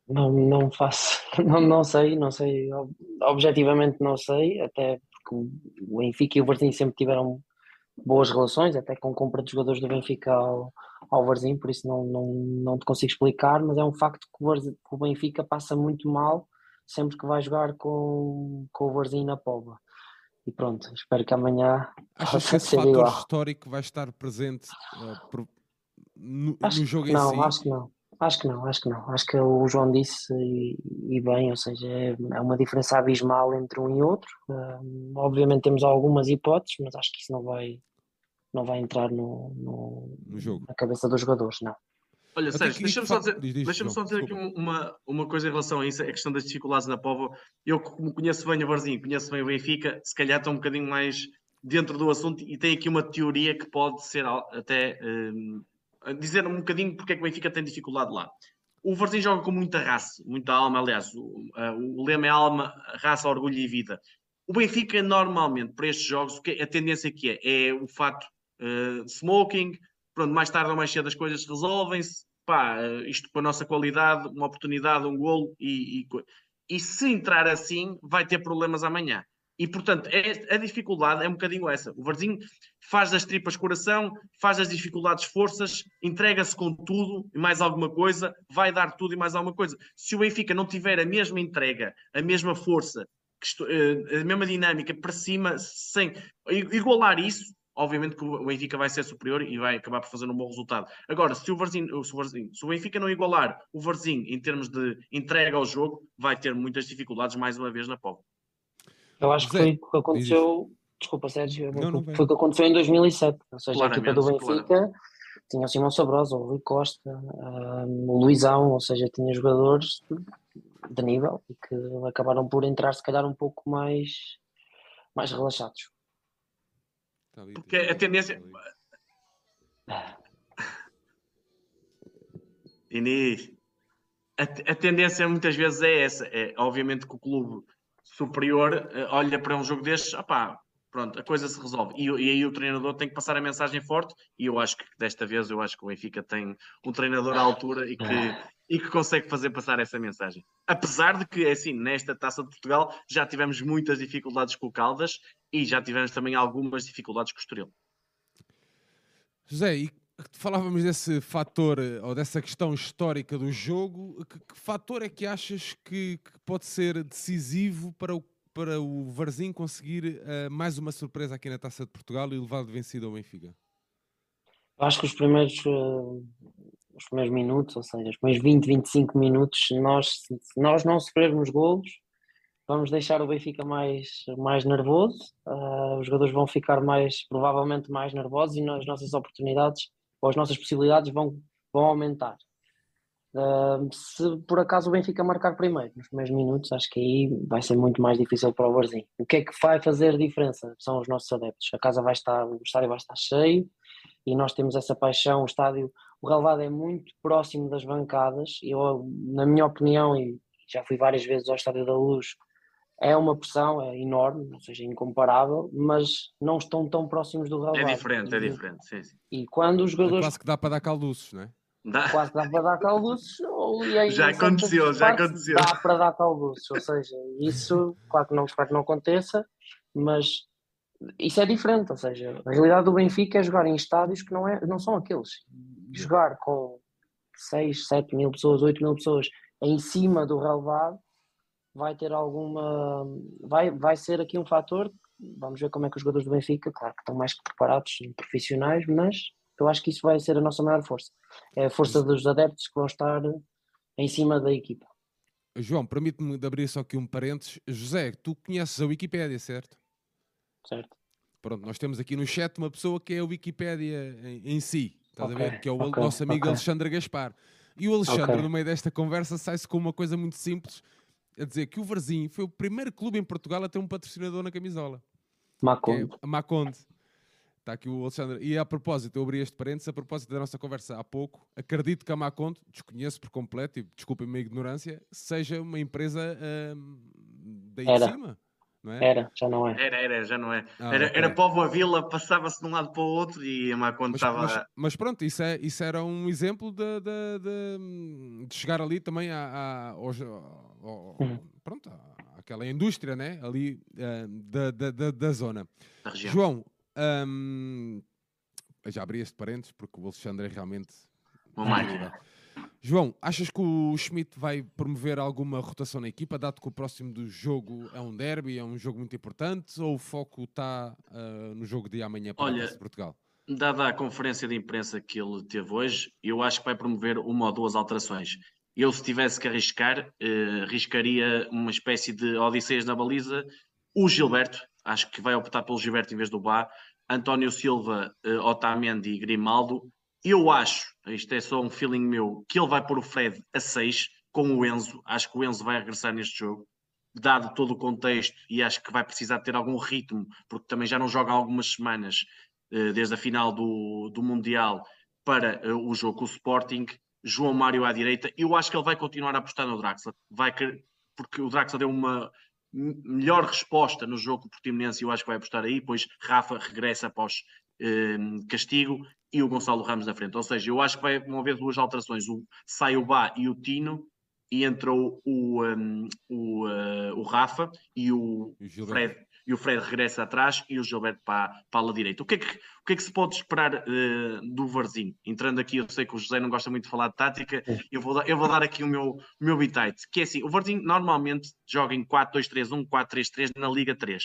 Não, não faço, não, não sei, não sei, objetivamente não sei, até porque o Benfica e o Varzim sempre tiveram boas relações, até com compra de jogadores do Benfica ao, ao Varzim, por isso não, não, não te consigo explicar, mas é um facto que o, Varzim, que o Benfica passa muito mal sempre que vai jogar com, com o Varzim na Póvoa. E pronto, espero que amanhã. Achas que esse fator igual. histórico vai estar presente uh, por, no, no, jogo em não, si? Não, acho que não. Acho que não, acho que não. Acho que o João disse e, e bem, ou seja, é, é, uma diferença abismal entre um e outro. Uh, obviamente temos algumas hipóteses, mas acho que isso não vai, não vai entrar no, no, no jogo. na cabeça dos jogadores, não. Olha, Sérgio, deixa-me só dizer, deixa só dizer aqui uma, uma coisa em relação a isso, a questão das dificuldades na Póvoa. Eu, como conheço bem o Varzinho, conheço bem o Benfica, se calhar estou um bocadinho mais dentro do assunto e tem aqui uma teoria que pode ser até um, dizer um bocadinho porque é que o Benfica tem dificuldade lá. O Varzinho joga com muita raça, muita alma, aliás, o, o lema é alma, raça, orgulho e vida. O Benfica, normalmente, para estes jogos, a tendência que é, é o fato uh, smoking, pronto, mais tarde ou mais cedo as coisas resolvem-se, pá, isto com a nossa qualidade, uma oportunidade, um golo, e, e, e, se entrar assim, vai ter problemas amanhã. E, portanto, é, a dificuldade é um bocadinho essa. O Varzinho faz das tripas coração, faz das dificuldades forças, entrega-se com tudo e mais alguma coisa, vai dar tudo e mais alguma coisa. Se o Benfica não tiver a mesma entrega, a mesma força que, a mesma dinâmica para cima, sem igualar isso, obviamente que o Benfica vai ser superior e vai acabar por fazer um bom resultado. Agora, se o, Varzinho, se o, Varzinho, se o Benfica não igualar o Varzinho em termos de entrega ao jogo, vai ter muitas dificuldades mais uma vez na POV. Eu acho que foi o que aconteceu. Desculpa, Sérgio, não, não foi o que aconteceu em 2007. Ou seja, claramente, a equipa do Benfica claramente. tinha o Simão Sabrosa, o Rui Costa, um, o Luizão, ou seja, tinha jogadores de nível e que acabaram por entrar, se calhar, um pouco mais, mais relaxados. Tá Porque a tendência. Inês, a, a, tendência muitas vezes é essa. É, obviamente que o clube superior uh, olha para um jogo destes, opá, pronto, a coisa se resolve. E, e, aí o treinador tem que passar a mensagem forte, e eu acho que desta vez eu acho que o Benfica tem um treinador à altura e que, e que consegue fazer passar essa mensagem. Apesar de que, é assim, nesta Taça de Portugal já tivemos muitas dificuldades com o Caldas e já tivemos também algumas dificuldades com o Estoril. José, e falávamos desse fator ou dessa questão histórica do jogo, que, que fator é que achas que, que, pode ser decisivo para o, para o Varzim conseguir uh, mais uma surpresa aqui na Taça de Portugal e levar de vencido ao Benfica? Acho que os primeiros, uh, os primeiros minutos, ou seja, os primeiros 20, 25 minutos, nós, se nós não sofrermos golos, vamos deixar o Benfica mais, mais nervoso, uh, os jogadores vão ficar mais, provavelmente mais nervosos e as nossas oportunidades ou as nossas possibilidades vão, vão aumentar. Uh, se por acaso o Benfica marcar primeiro, nos primeiros minutos, acho que aí vai ser muito mais difícil para o Barzinho. O que é que vai fazer diferença? São os nossos adeptos. A casa vai estar, o estádio vai estar cheio e nós temos essa paixão. O estádio, o relevado é muito próximo das bancadas. Eu, na minha opinião, e já fui várias vezes ao Estádio da Luz, é uma pressão, é enorme, ou seja, incomparável, mas não estão tão próximos do relevado. É diferente, é diferente, sim, sim. E quando os jogadores... É quase que dá para dar calduços, não é? Dá. Quase dá para dar calduços. já aconteceu, já aconteceu. Dá para dar calduços, ou seja, isso, claro que não espero que não aconteça, mas isso é diferente, ou seja, a realidade do Benfica é jogar em estádios que não, é, não são aqueles. Jogar com 6, 7 mil pessoas, 8 mil pessoas em cima do relevado vai ter alguma. Vai, vai ser aqui um fator. Vamos ver como é que os jogadores do Benfica, claro que estão mais que preparados, profissionais, mas eu acho que isso vai ser a nossa maior força. É a força dos adeptos que vão estar em cima da equipa. João, permite-me abrir só aqui um parênteses. José, tu conheces a Wikipédia, certo? Certo. Pronto, nós temos aqui no chat uma pessoa que é a Wikipédia em, em si, estás okay, a ver? Que é o okay, nosso amigo okay. Alexandre Gaspar. E o Alexandre, no meio desta conversa, sai-se com uma coisa muito simples a dizer que o Varzim foi o primeiro clube em Portugal a ter um patrocinador na camisola. Maconde. É Maconde. Está aqui o Alexandre. E a propósito, eu abri este parênteses, a propósito da nossa conversa há pouco, acredito que a Maconde, desconheço por completo, e desculpem a minha ignorância, seja uma empresa hum, daí Era. de cima. Não é? Era, já não é. Era, era, já não é. Ah, era, okay. era povo a vila, passava-se de um lado para o outro e a Maconde estava. Mas, mas, pronto, isso, é, isso era um exemplo de, de, de, de chegar ali também a, a, ao, ao, uhum. pronto, àquela indústria né? ali uh, da, da, da, zona. Da João, um, já abri este parênteses porque o Alexandre é realmente. Uma máquina. João, achas que o Schmidt vai promover alguma rotação na equipa, dado que o próximo do jogo é um derby, é um jogo muito importante, ou o foco está uh, no jogo de amanhã para Olha, Portugal? Dada a conferência de imprensa que ele teve hoje, eu acho que vai promover uma ou duas alterações. Eu, se tivesse que arriscar, uh, arriscaria uma espécie de Odisseias na baliza. O Gilberto, acho que vai optar pelo Gilberto em vez do Bá. António Silva, uh, Otamendi e Grimaldo. Eu acho, isto é só um feeling meu, que ele vai pôr o Fred a 6 com o Enzo. Acho que o Enzo vai regressar neste jogo, dado todo o contexto, e acho que vai precisar ter algum ritmo, porque também já não joga há algumas semanas, eh, desde a final do, do Mundial, para eh, o jogo com o Sporting. João Mário à direita. Eu acho que ele vai continuar a apostar no Draxler, vai porque o Draxler deu uma melhor resposta no jogo com o Portimonense eu acho que vai apostar aí, pois Rafa regressa após eh, castigo e o Gonçalo Ramos na frente. Ou seja, eu acho que vai, vão haver duas alterações: o, sai o Bá e o Tino, e entrou o, um, o, uh, o Rafa e o, Fred, e o Fred regressa atrás e o Gilberto para, para a direita. O que, é que, o que é que se pode esperar uh, do Varzinho? Entrando aqui, eu sei que o José não gosta muito de falar de tática, eu vou, eu vou dar aqui o meu, o meu bitite, que é assim, o Varzinho normalmente joga em 4-2-3-1, 4-3-3 na Liga 3,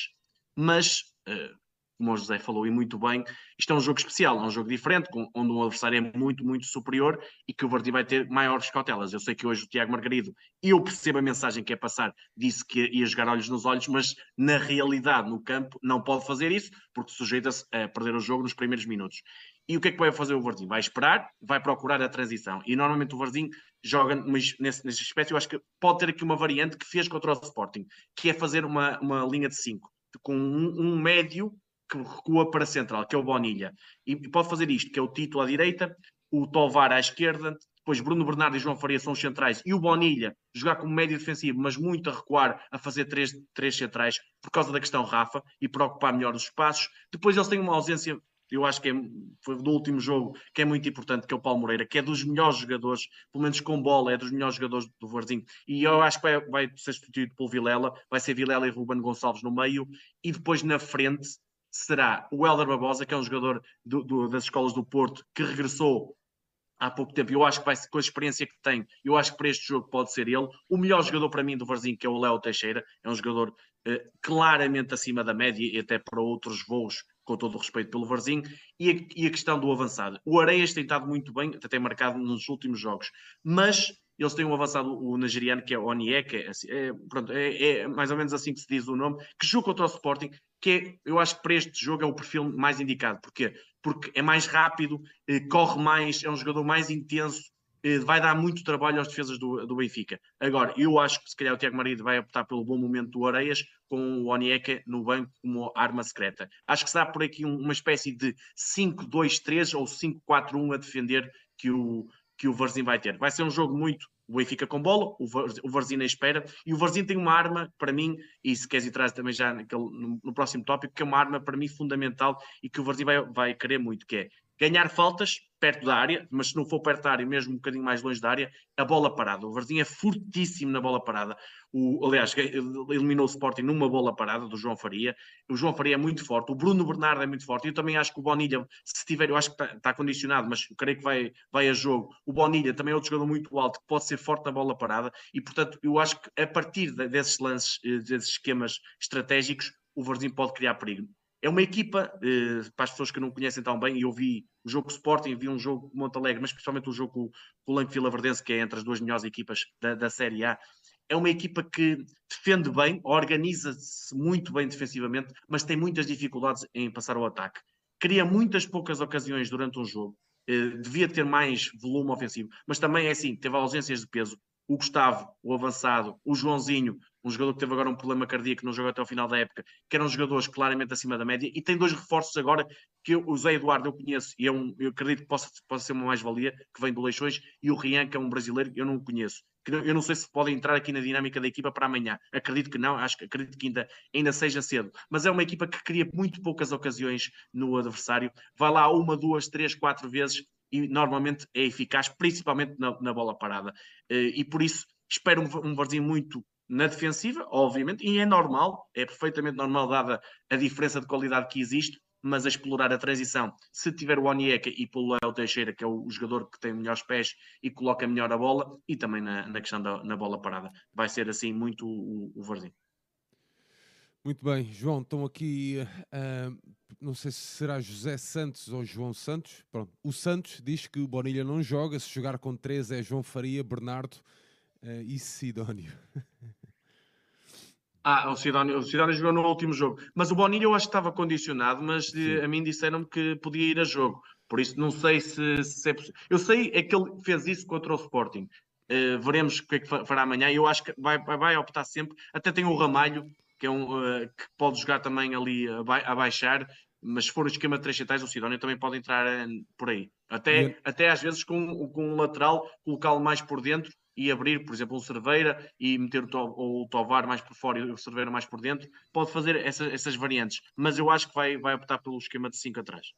mas uh, como o José falou e muito bem, isto é um jogo especial, é um jogo diferente, onde um adversário é muito, muito superior e que o Vardy vai ter maiores cautelas. Eu sei que hoje o Tiago Margarido, eu percebo a mensagem que é passar, disse que ia jogar olhos nos olhos, mas na realidade, no campo, não pode fazer isso, porque sujeita-se a perder o jogo nos primeiros minutos. E o que é que vai fazer o Vardim? Vai esperar, vai procurar a transição. E normalmente o Vardim joga nesse, nesse aspecto. Eu acho que pode ter aqui uma variante que fez contra o Sporting, que é fazer uma, uma linha de 5, com um, um médio que recua para central, que é o Bonilha. E pode fazer isto, que é o Tito à direita, o Tovar à esquerda, depois Bruno Bernardo e João Faria são os centrais, e o Bonilha jogar como médio defensivo, mas muito a recuar, a fazer três, três centrais, por causa da questão Rafa, e para ocupar melhor os espaços. Depois eles têm uma ausência, eu acho que é, foi do último jogo, que é muito importante, que é o Paulo Moreira, que é dos melhores jogadores, pelo menos com bola, é dos melhores jogadores do Varzinho. E eu acho que vai, vai ser substituído pelo Vilela, vai ser Vilela e Ruben Gonçalves no meio, e depois na frente será o Helder Barbosa, que é um jogador do, do, das escolas do Porto, que regressou há pouco tempo. Eu acho que vai com a experiência que tem, eu acho que para este jogo pode ser ele. O melhor jogador para mim do Varzinho, que é o Léo Teixeira, é um jogador eh, claramente acima da média e até para outros voos, com todo o respeito pelo Varzinho. E a, e a questão do avançado. O Areias tem estado muito bem, até tem marcado nos últimos jogos, mas eles têm um avançado, o nigeriano, que é Oniek, é, assim, é, pronto, é, é, mais ou menos assim que se diz o nome, que joga contra o Sporting, que é, eu acho que para este jogo é o perfil mais indicado. Porquê? Porque é mais rápido, eh, corre mais, é um jogador mais intenso, eh, vai dar muito trabalho às defesas do, do Benfica. Agora, eu acho que se calhar o Tiago Marido vai optar pelo bom momento do Areias com o Onieka no banco como arma secreta. Acho que será por aqui uma espécie de 5-2-3 ou 5-4-1 a defender que o, que o Varzim vai ter. Vai ser um jogo muito o Benfica com bola, o Varzim na espera, e o Varzim tem uma arma, para mim, e se queres ir atrás também já naquele, no, no, próximo tópico, que é uma arma para mim fundamental e que o Varzim vai, vai querer muito, que é ganhar faltas perto da área, mas se não for perto da área, mesmo um bocadinho mais longe da área, a bola parada. O Varzinho é fortíssimo na bola parada. O, aliás, eliminou o Sporting numa bola parada do João Faria. O João Faria é muito forte. O Bruno Bernardo é muito forte. Eu também acho que o Bonilha, se tiver, eu acho que está, está condicionado, mas eu creio que vai, vai a jogo. O Bonilha também é outro jogador muito alto, que pode ser forte na bola parada. E, portanto, eu acho que a partir desses lances, eh, desses esquemas estratégicos, o Varzinho pode criar perigo. É uma equipa, eh, para as pessoas que não conhecem tão bem, eu vi o jogo Sporting, vi um jogo Monte Alegre, mas principalmente o jogo com, o Lanque Vila Verdense, que é entre as duas melhores equipas da, da Série A. É uma equipa que defende bem, organiza-se muito bem defensivamente, mas tem muitas dificuldades em passar o ataque. Cria muitas poucas ocasiões durante um jogo, eh, devia ter mais volume ofensivo, mas também é assim, teve ausências de peso. O Gustavo, o avançado, o Joãozinho, um jogador que teve agora um problema cardíaco, não jogou até ao final da época, que eram jogadores claramente acima da média, e tem dois reforços agora que eu, o Zé Eduardo eu conheço, e é um, eu acredito que possa, possa ser uma mais-valia, que vem do Leixões, e o Rian, que é um brasileiro, eu não o conheço. Eu não sei se pode entrar aqui na dinâmica da equipa para amanhã. Acredito que não, acho que acredito que ainda, ainda seja cedo. Mas é uma equipa que cria muito poucas ocasiões no adversário. Vai lá uma, duas, três, quatro vezes e normalmente é eficaz, principalmente na, na bola parada. Eh, e por isso espero um, um Varzinho muito na defensiva, obviamente, e é normal, é perfeitamente normal, dada a diferença de qualidade que existe, mas a explorar a transição. Se tiver o Onieka e pelo Léo Teixeira, que é o jogador que tem melhores pés e coloca melhor a bola, e também na, na questão da na bola parada. Vai ser assim muito o, o Varzinho. Muito bem, João, estão aqui, uh, não sei se será José Santos ou João Santos. Pronto, o Santos diz que o Bonilha não joga, se jogar com três é João Faria, Bernardo uh, e Sidónio. Ah, o Sidónio, o Sidónio jogou no último jogo. Mas o Bonilha eu acho que estava condicionado, mas de, a mim disseram-me que podia ir a jogo. Por isso não sei se, se é possível. Eu sei é que ele fez isso contra o Sporting. Uh, veremos o que é que fará amanhã. Eu acho que vai, vai, vai optar sempre. Até tem o Ramalho, que, é um, uh, que pode jogar também ali a, ba a baixar. Mas se for o esquema de três centrais, o Sidónio também pode entrar uh, por aí. Até, até às vezes com, com um lateral, colocá-lo mais por dentro e abrir, por exemplo, um Cerveira e meter o, to o Tovar mais por fora e o Cerveira mais por dentro, pode fazer essa, essas variantes, mas eu acho que vai, vai optar pelo esquema de 5 atrás.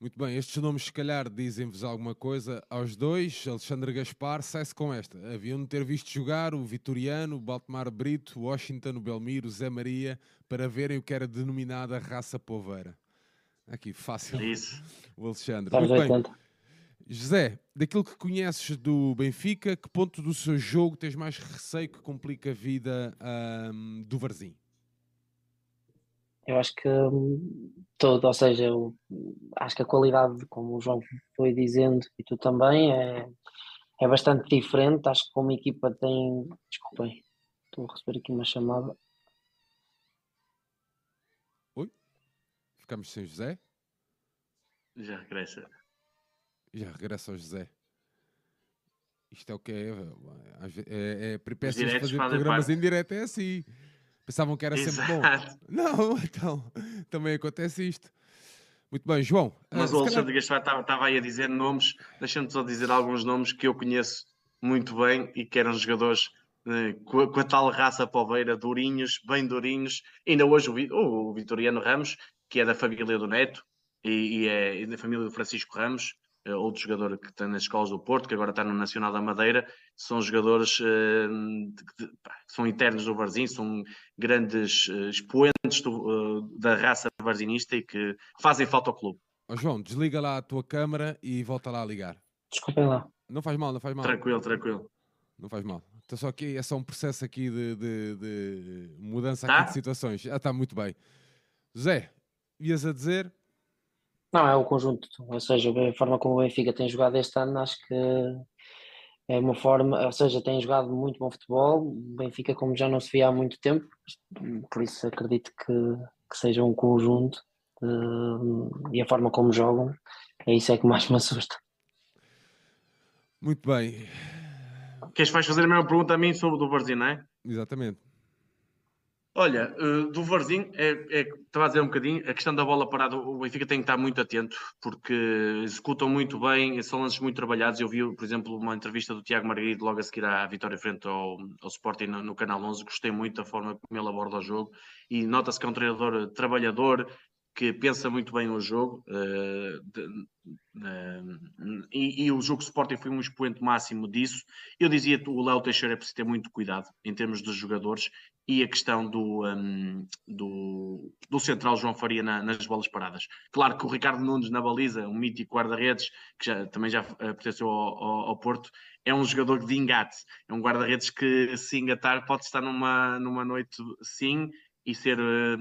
Muito bem, estes nomes se calhar dizem-vos alguma coisa aos dois. Alexandre Gaspar sai-se com esta. Haviam de ter visto jogar o Vitoriano, o Baltemar Brito, o Washington, o Belmiro, o Zé Maria, para verem o que era denominada raça poveira. Aqui, fácil. Isso. O Alexandre. Muito bem. 80. José, daquilo que conheces do Benfica, que ponto do seu jogo tens mais receio que complica a vida ahm, do Varzim? Eu acho que hum, todo, ou seja, eu acho que a qualidade, como o João foi dizendo, e tu também, é, é bastante diferente. Acho que como equipa tem. Desculpem, estou a receber aqui uma chamada. Ficamos sem José? Já regressa. Já regressa ao José. Isto é o que é. às ve- É, é peripécias de fazer programas parte. em direto, é assim. Pensavam que era sempre bom. Exato. Não, então, também acontece isto. Muito bem, João. ah, Mas o calhar- Alexandre Gaspar estava- aí a dizer nomes, deixa-me só dizer alguns nomes que eu conheço muito bem e que eram jogadores eh, com, a, com a tal raça poveira, durinhos, bem durinhos. Ainda hoje o, o Vitoriano Ramos, que é da família do Neto e, e é da família do Francisco Ramos, outro jogador que está nas escolas do Porto, que agora está no Nacional da Madeira, são jogadores eh, de- de- pá, que são internos do Varzim, são grandes eh, expoentes do, eh, da raça varzinista e que fazem falta ao clube. Ó, João, desliga lá a tua câmara e volta lá a ligar. Desculpem lá. Não faz mal, não faz mal. Tranquilo, tranquilo. Não faz mal. Então só que é só um processo aqui de, de- de mudança Tá? aqui de situações. Ah, está muito bem. Zé, ias a dizer? Não, é o conjunto, ou seja, a forma como o Benfica tem jogado este ano, acho que é uma forma, ou seja, tem jogado muito bom futebol. O Benfica, como já não se via há muito tempo, por isso acredito que, que seja um conjunto eh, e a forma como jogam, é isso é que mais me assusta. Muito bem. Queres vais fazer a mesma pergunta a mim sobre o do Varzim, não é? Exatamente. Olha, eh, do Varzim, é, é, estava a dizer um bocadinho, a questão da bola parada, o Benfica tem que estar muito atento, porque executam muito bem, são lances muito trabalhados. Eu vi, por exemplo, uma entrevista do Tiago Margarido logo a seguir à vitória frente ao, ao Sporting no, no Canal 11, gostei muito da forma como ele aborda o jogo, e nota-se que é um treinador trabalhador, que pensa muito bem o jogo, eh, de- eh, e, e o jogo Sporting foi um expoente máximo disso. Eu dizia que o Léo Teixeira é preciso ter muito cuidado em termos dos jogadores, e a questão do, um, do, do central João Faria na- nas bolas paradas. Claro que o Ricardo Nunes na baliza, um mítico guarda-redes, que já, também já eh, pertenceu ao, ao- ao Porto, é um jogador de engate, é um guarda-redes que se engatar pode estar numa, numa noite sim e ser eh,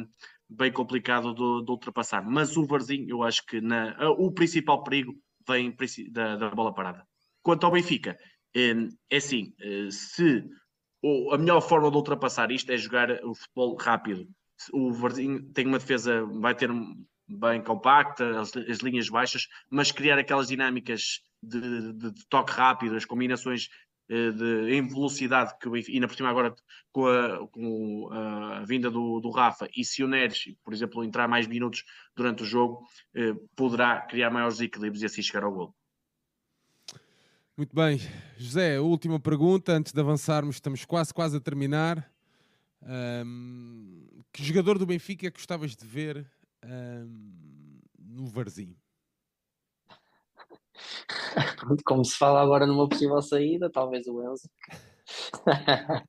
bem complicado de, de ultrapassar. Mas o Varzinho, eu acho que na- o principal perigo vem da, da bola parada. Quanto ao Benfica, eh, é assim, eh, se a melhor forma de ultrapassar isto é jogar o futebol rápido. O Varzinho tem uma defesa, vai ter bem compacta, as, as linhas baixas, mas criar aquelas dinâmicas de, de- de toque rápido, as combinações de, em velocidade, que o Benfica- agora com a, com a vinda do, do Rafa, e se o Neres, por exemplo, entrar mais minutos durante o jogo, eh, poderá criar maiores equilíbrios e assim chegar ao gol. Muito bem. José, última pergunta, antes de avançarmos, estamos quase, quase a terminar. Ahm, que jogador do Benfica gostavas de ver ahm, no Varzim? Como se fala agora numa possível saída, talvez o Enzo.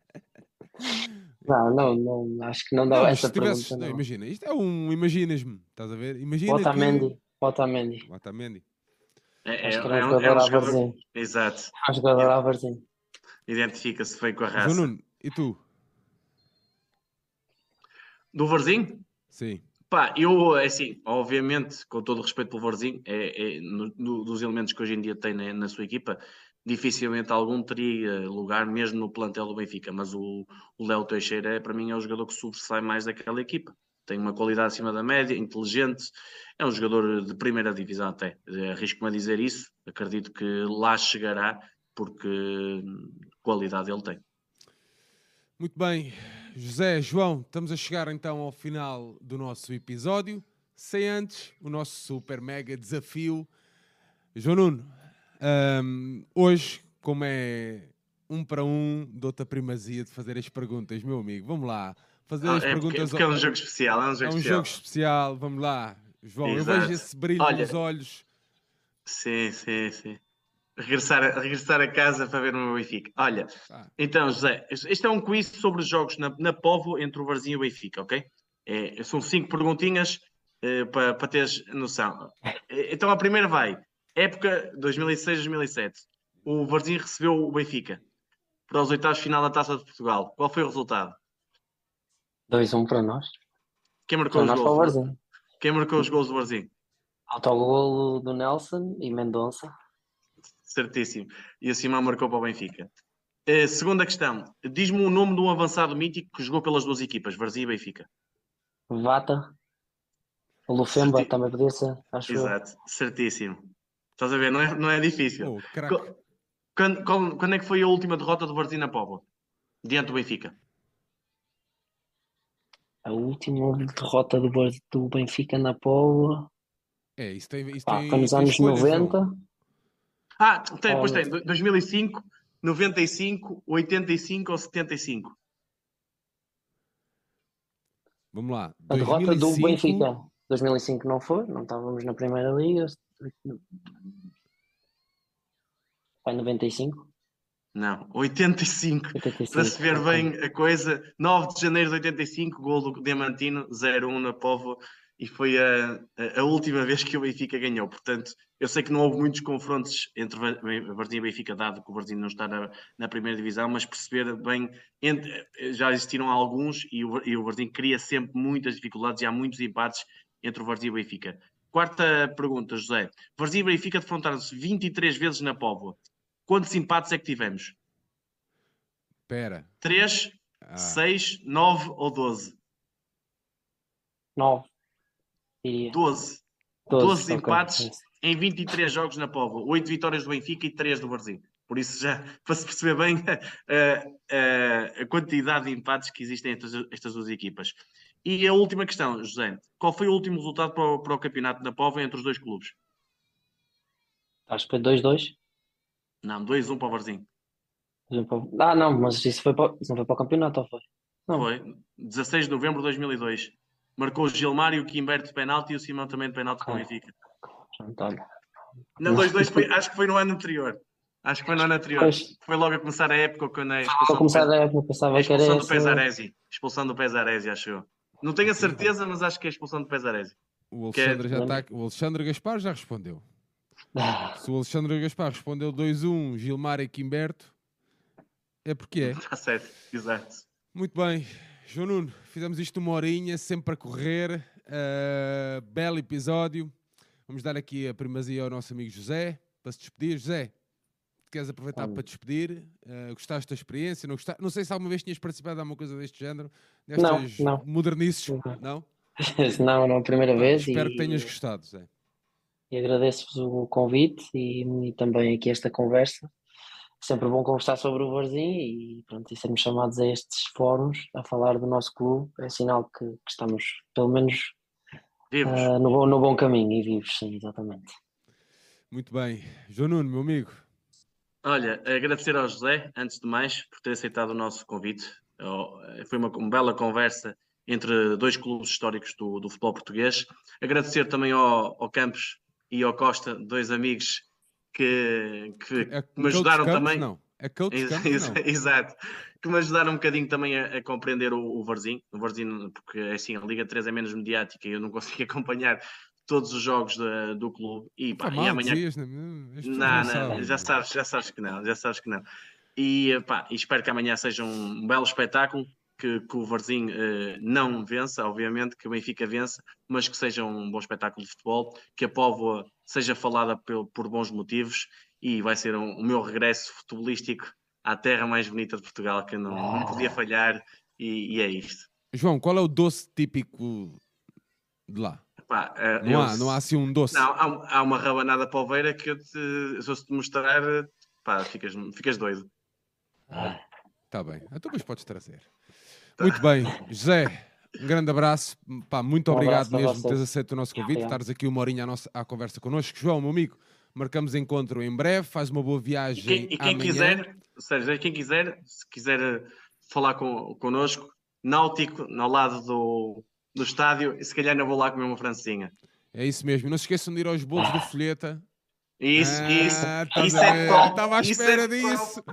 Não, não, não, acho que não dá Não, essa pergunta. não, Não. imagina, isto é um imaginas-me, estás a ver? Imagina Otamendi, que... Otamendi. Otamendi. É, Acho é- que era um é um- jogador é um à jogador- Varzim. Exato. É um jogador à Varzim. Identifica-se bem com a raça. Nuno, e tu? Do Varzim? Sim. Pá, eu, é assim, obviamente, com todo o respeito pelo Varzim, é, é, no- no- dos elementos que hoje em dia tem na, na sua equipa, dificilmente algum teria lugar mesmo no plantel do Benfica, mas o Léo Teixeira, é, para mim, é o jogador que sobressai mais daquela equipa. Tem uma qualidade acima da média, inteligente, é um jogador de primeira divisão até. Arrisco-me a dizer isso, acredito que lá chegará, porque qualidade ele tem. Muito bem, José, João, estamos a chegar então ao final do nosso episódio. Sem antes o nosso super mega desafio. João Nuno, ahm, hoje, como é um para um, dou-te a primazia de fazer as perguntas, meu amigo. Vamos lá, fazer Ah, as é, perguntas. porque é um jogo especial, é um jogo é um especial. jogo especial, vamos lá. João, Exato. eu vejo esse brilho Olha, nos olhos. Sim, sim, sim. Regressar, a, regressar a casa para ver o meu Benfica. Olha, ah. então, José, este é um quiz sobre os jogos na, na Povo entre o Varzinho e o Benfica, ok? É, são cinco perguntinhas uh, para, para teres noção. Eh, então, a primeira vai. Época 2006-2007. O Varzinho recebeu o Benfica para os oitavos de final da Taça de Portugal. Qual foi o resultado? 2-1 um para nós. Quem marcou para os gols? Quem marcou os gols do Barzinho? Autogolo do Nelson e Mendonça. Certíssimo. E o Simão marcou para o Benfica. Uh, segunda questão. Diz-me o nome de um avançado mítico que jogou pelas duas equipas, Varzim e Benfica. Vata. Lufemba Certi... também podia ser, acho Exato, eu. certíssimo. Estás a ver, não é, não é difícil. Oh, quando, quando, quando, é que foi a última derrota do Varzim na Póvoa? Diante do Benfica? A última derrota do, do Benfica na Póvoa é, isso tem. Isso Pá, tem nos anos 90. Ah, tem, pois tem. 2005, 95, 85 ou 75. Vamos lá. A 2005... derrota do Benfica. 2005 não foi, não estávamos na Primeira Liga. Foi 95? Não, 85. 85. Para se ver bem a coisa, 9 de janeiro de 85, gol do Diamantino, 0-1 na Povo e foi a, a, última vez que o Benfica ganhou. Portanto, eu sei que não houve muitos confrontos entre Varzim e Benfica, dado que o Varzim não está na, na primeira divisão, mas perceber bem, entre, já existiram alguns e o, e o Varzim cria sempre muitas dificuldades e há muitos empates entre o Varzim e o Benfica. Quarta pergunta, José. Varzim e Benfica defrontaram-se 23 vezes na Póvoa. Quantos empates é que tivemos? Espera. 3, ah. 6, 9 ou 12? 9 diria. 12. 12, 12 okay. empates em 23 jogos na Póvoa. 8 vitórias do Benfica e 3 do Brasil. Por isso, já para se perceber bem a, a, a quantidade de empates que existem entre estas duas equipas. E a última questão, José: qual foi o último resultado para o, para o campeonato da Póvoa entre os dois clubes? Acho que foi 2-2. Não, 2-1 para o Varzinho. Ah, não, mas isso, foi para, isso não foi para o campeonato, ou foi? Não. Foi, 16 de novembro de 2002 marcou o Gilmar e o Kimber de penalti e o Simão também de penalti com o Benfica. Não, 2-2 acho que foi no ano anterior. Acho que foi no ano anterior. Pois. Foi logo a começar a época quando é expulsão. A começar a época, pensava que era expulsão do Pesaresi. Expulsão do Pesaresi, acho eu. Não tenho a certeza, mas acho que é a expulsão do Pesaresi. O Alexandre, é... já tá... o Alexandre Gaspar já respondeu. Ah. Se o Alexandre Gaspar respondeu 2-1, Gilmar e Quimberto, é porque é. Está certo, exato. Muito bem. João Nuno, fizemos isto uma horinha, sempre a correr. Uh, belo episódio. Vamos dar aqui a primazia ao nosso amigo José para se despedir. José, queres aproveitar para te despedir? Uh, gostaste da experiência? Não, gostaste? não sei se alguma vez tinhas participado de alguma coisa deste género. Destas não, não. modernices, não? Não, não, primeira ah, vez. Espero e, que tenhas gostado, Zé. E agradeço-vos o convite e, e, também aqui esta conversa sempre bom conversar sobre o Varzim e, pronto, e sermos chamados a estes fóruns a falar do nosso clube é sinal que, que estamos, pelo menos, uh, no, no, bom caminho e vivos, sim, exatamente. Muito bem. João Nuno, meu amigo. Olha, agradecer ao José, antes de mais, por ter aceitado o nosso convite. Foi uma, uma bela conversa entre dois clubes históricos do, do futebol português. Agradecer também ao, ao Campos e ao Costa, dois amigos que, que, é, me ajudaram Campos, também. Não. É Coach Campos, não. Exato. Que me ajudaram um bocadinho também a, a compreender o, o Varzim. O Varzim, porque assim, a Liga 3 é menos mediática e eu não consigo acompanhar todos os jogos da, do clube. E, pá, e amanhã. Dias, não, não, não, já sabes, já sabes que não, já sabes que não. E, pá, e espero que amanhã seja um belo espetáculo que, que o Varzim eh, não vença, obviamente, que o Benfica vença, mas que seja um bom espetáculo de futebol, que a Póvoa seja falada por, por bons motivos e vai ser um, o meu regresso futebolístico à terra mais bonita de Portugal, que não, não podia falhar, e, e, é isto. João, qual é o doce típico de lá? Pá, uh, não, há, não há assim um doce. Não, há, há uma rabanada polveira que eu te, se eu te mostrar, pá, ficas, ficas doido. Ah, tá bem, então depois podes trazer. Muito bem, José, um grande abraço. Pá, muito um obrigado mesmo por teres aceito o nosso convite, estares aqui uma horinha à, nossa, à conversa connosco. João, meu amigo, marcamos encontro em breve, faz uma boa viagem. E quem, e quem quiser, seja, quem quiser, se quiser eh, falar com, connosco, Náutico, ao lado do, do estádio, e se calhar não vou lá comer uma francinha. É isso mesmo. Não se esqueçam de ir aos bolos do Folheta. Isso, Ah, isso. estás Isso a é top, Estava à isso espera é disso.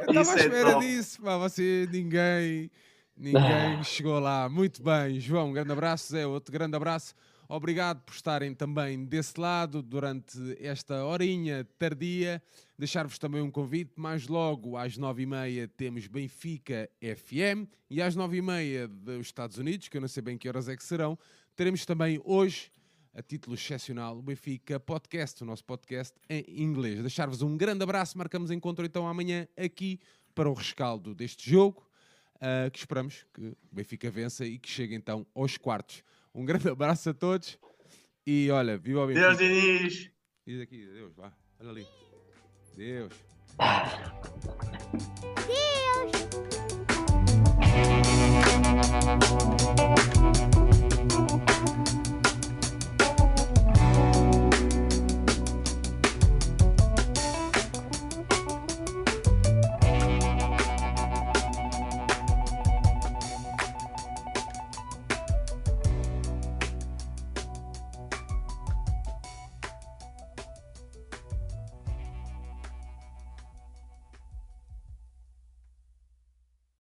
Estava à é espera top. disso. Pá, você, ninguém, ninguém chegou lá. Muito bem, João, um grande abraço. Zé, outro grande abraço. Obrigado por estarem também desse lado durante esta horinha tardia. Deixar-vos também um convite. Mais logo, às nove e meia, temos Benfica FM. E às nove e meia dos Estados Unidos, que eu não sei bem que horas é que serão, teremos também hoje a título excepcional, o Benfica Podcast, o nosso podcast em inglês. Deixar-vos um grande abraço, marcamos encontro então amanhã aqui para o rescaldo deste jogo, uh, que esperamos que o Benfica vença e que chegue então aos quartos. Um grande abraço a todos e olha, viva o Benfica. Deus Diniz! Diz aqui, Deus, vá, olha ali. Deus. Deus!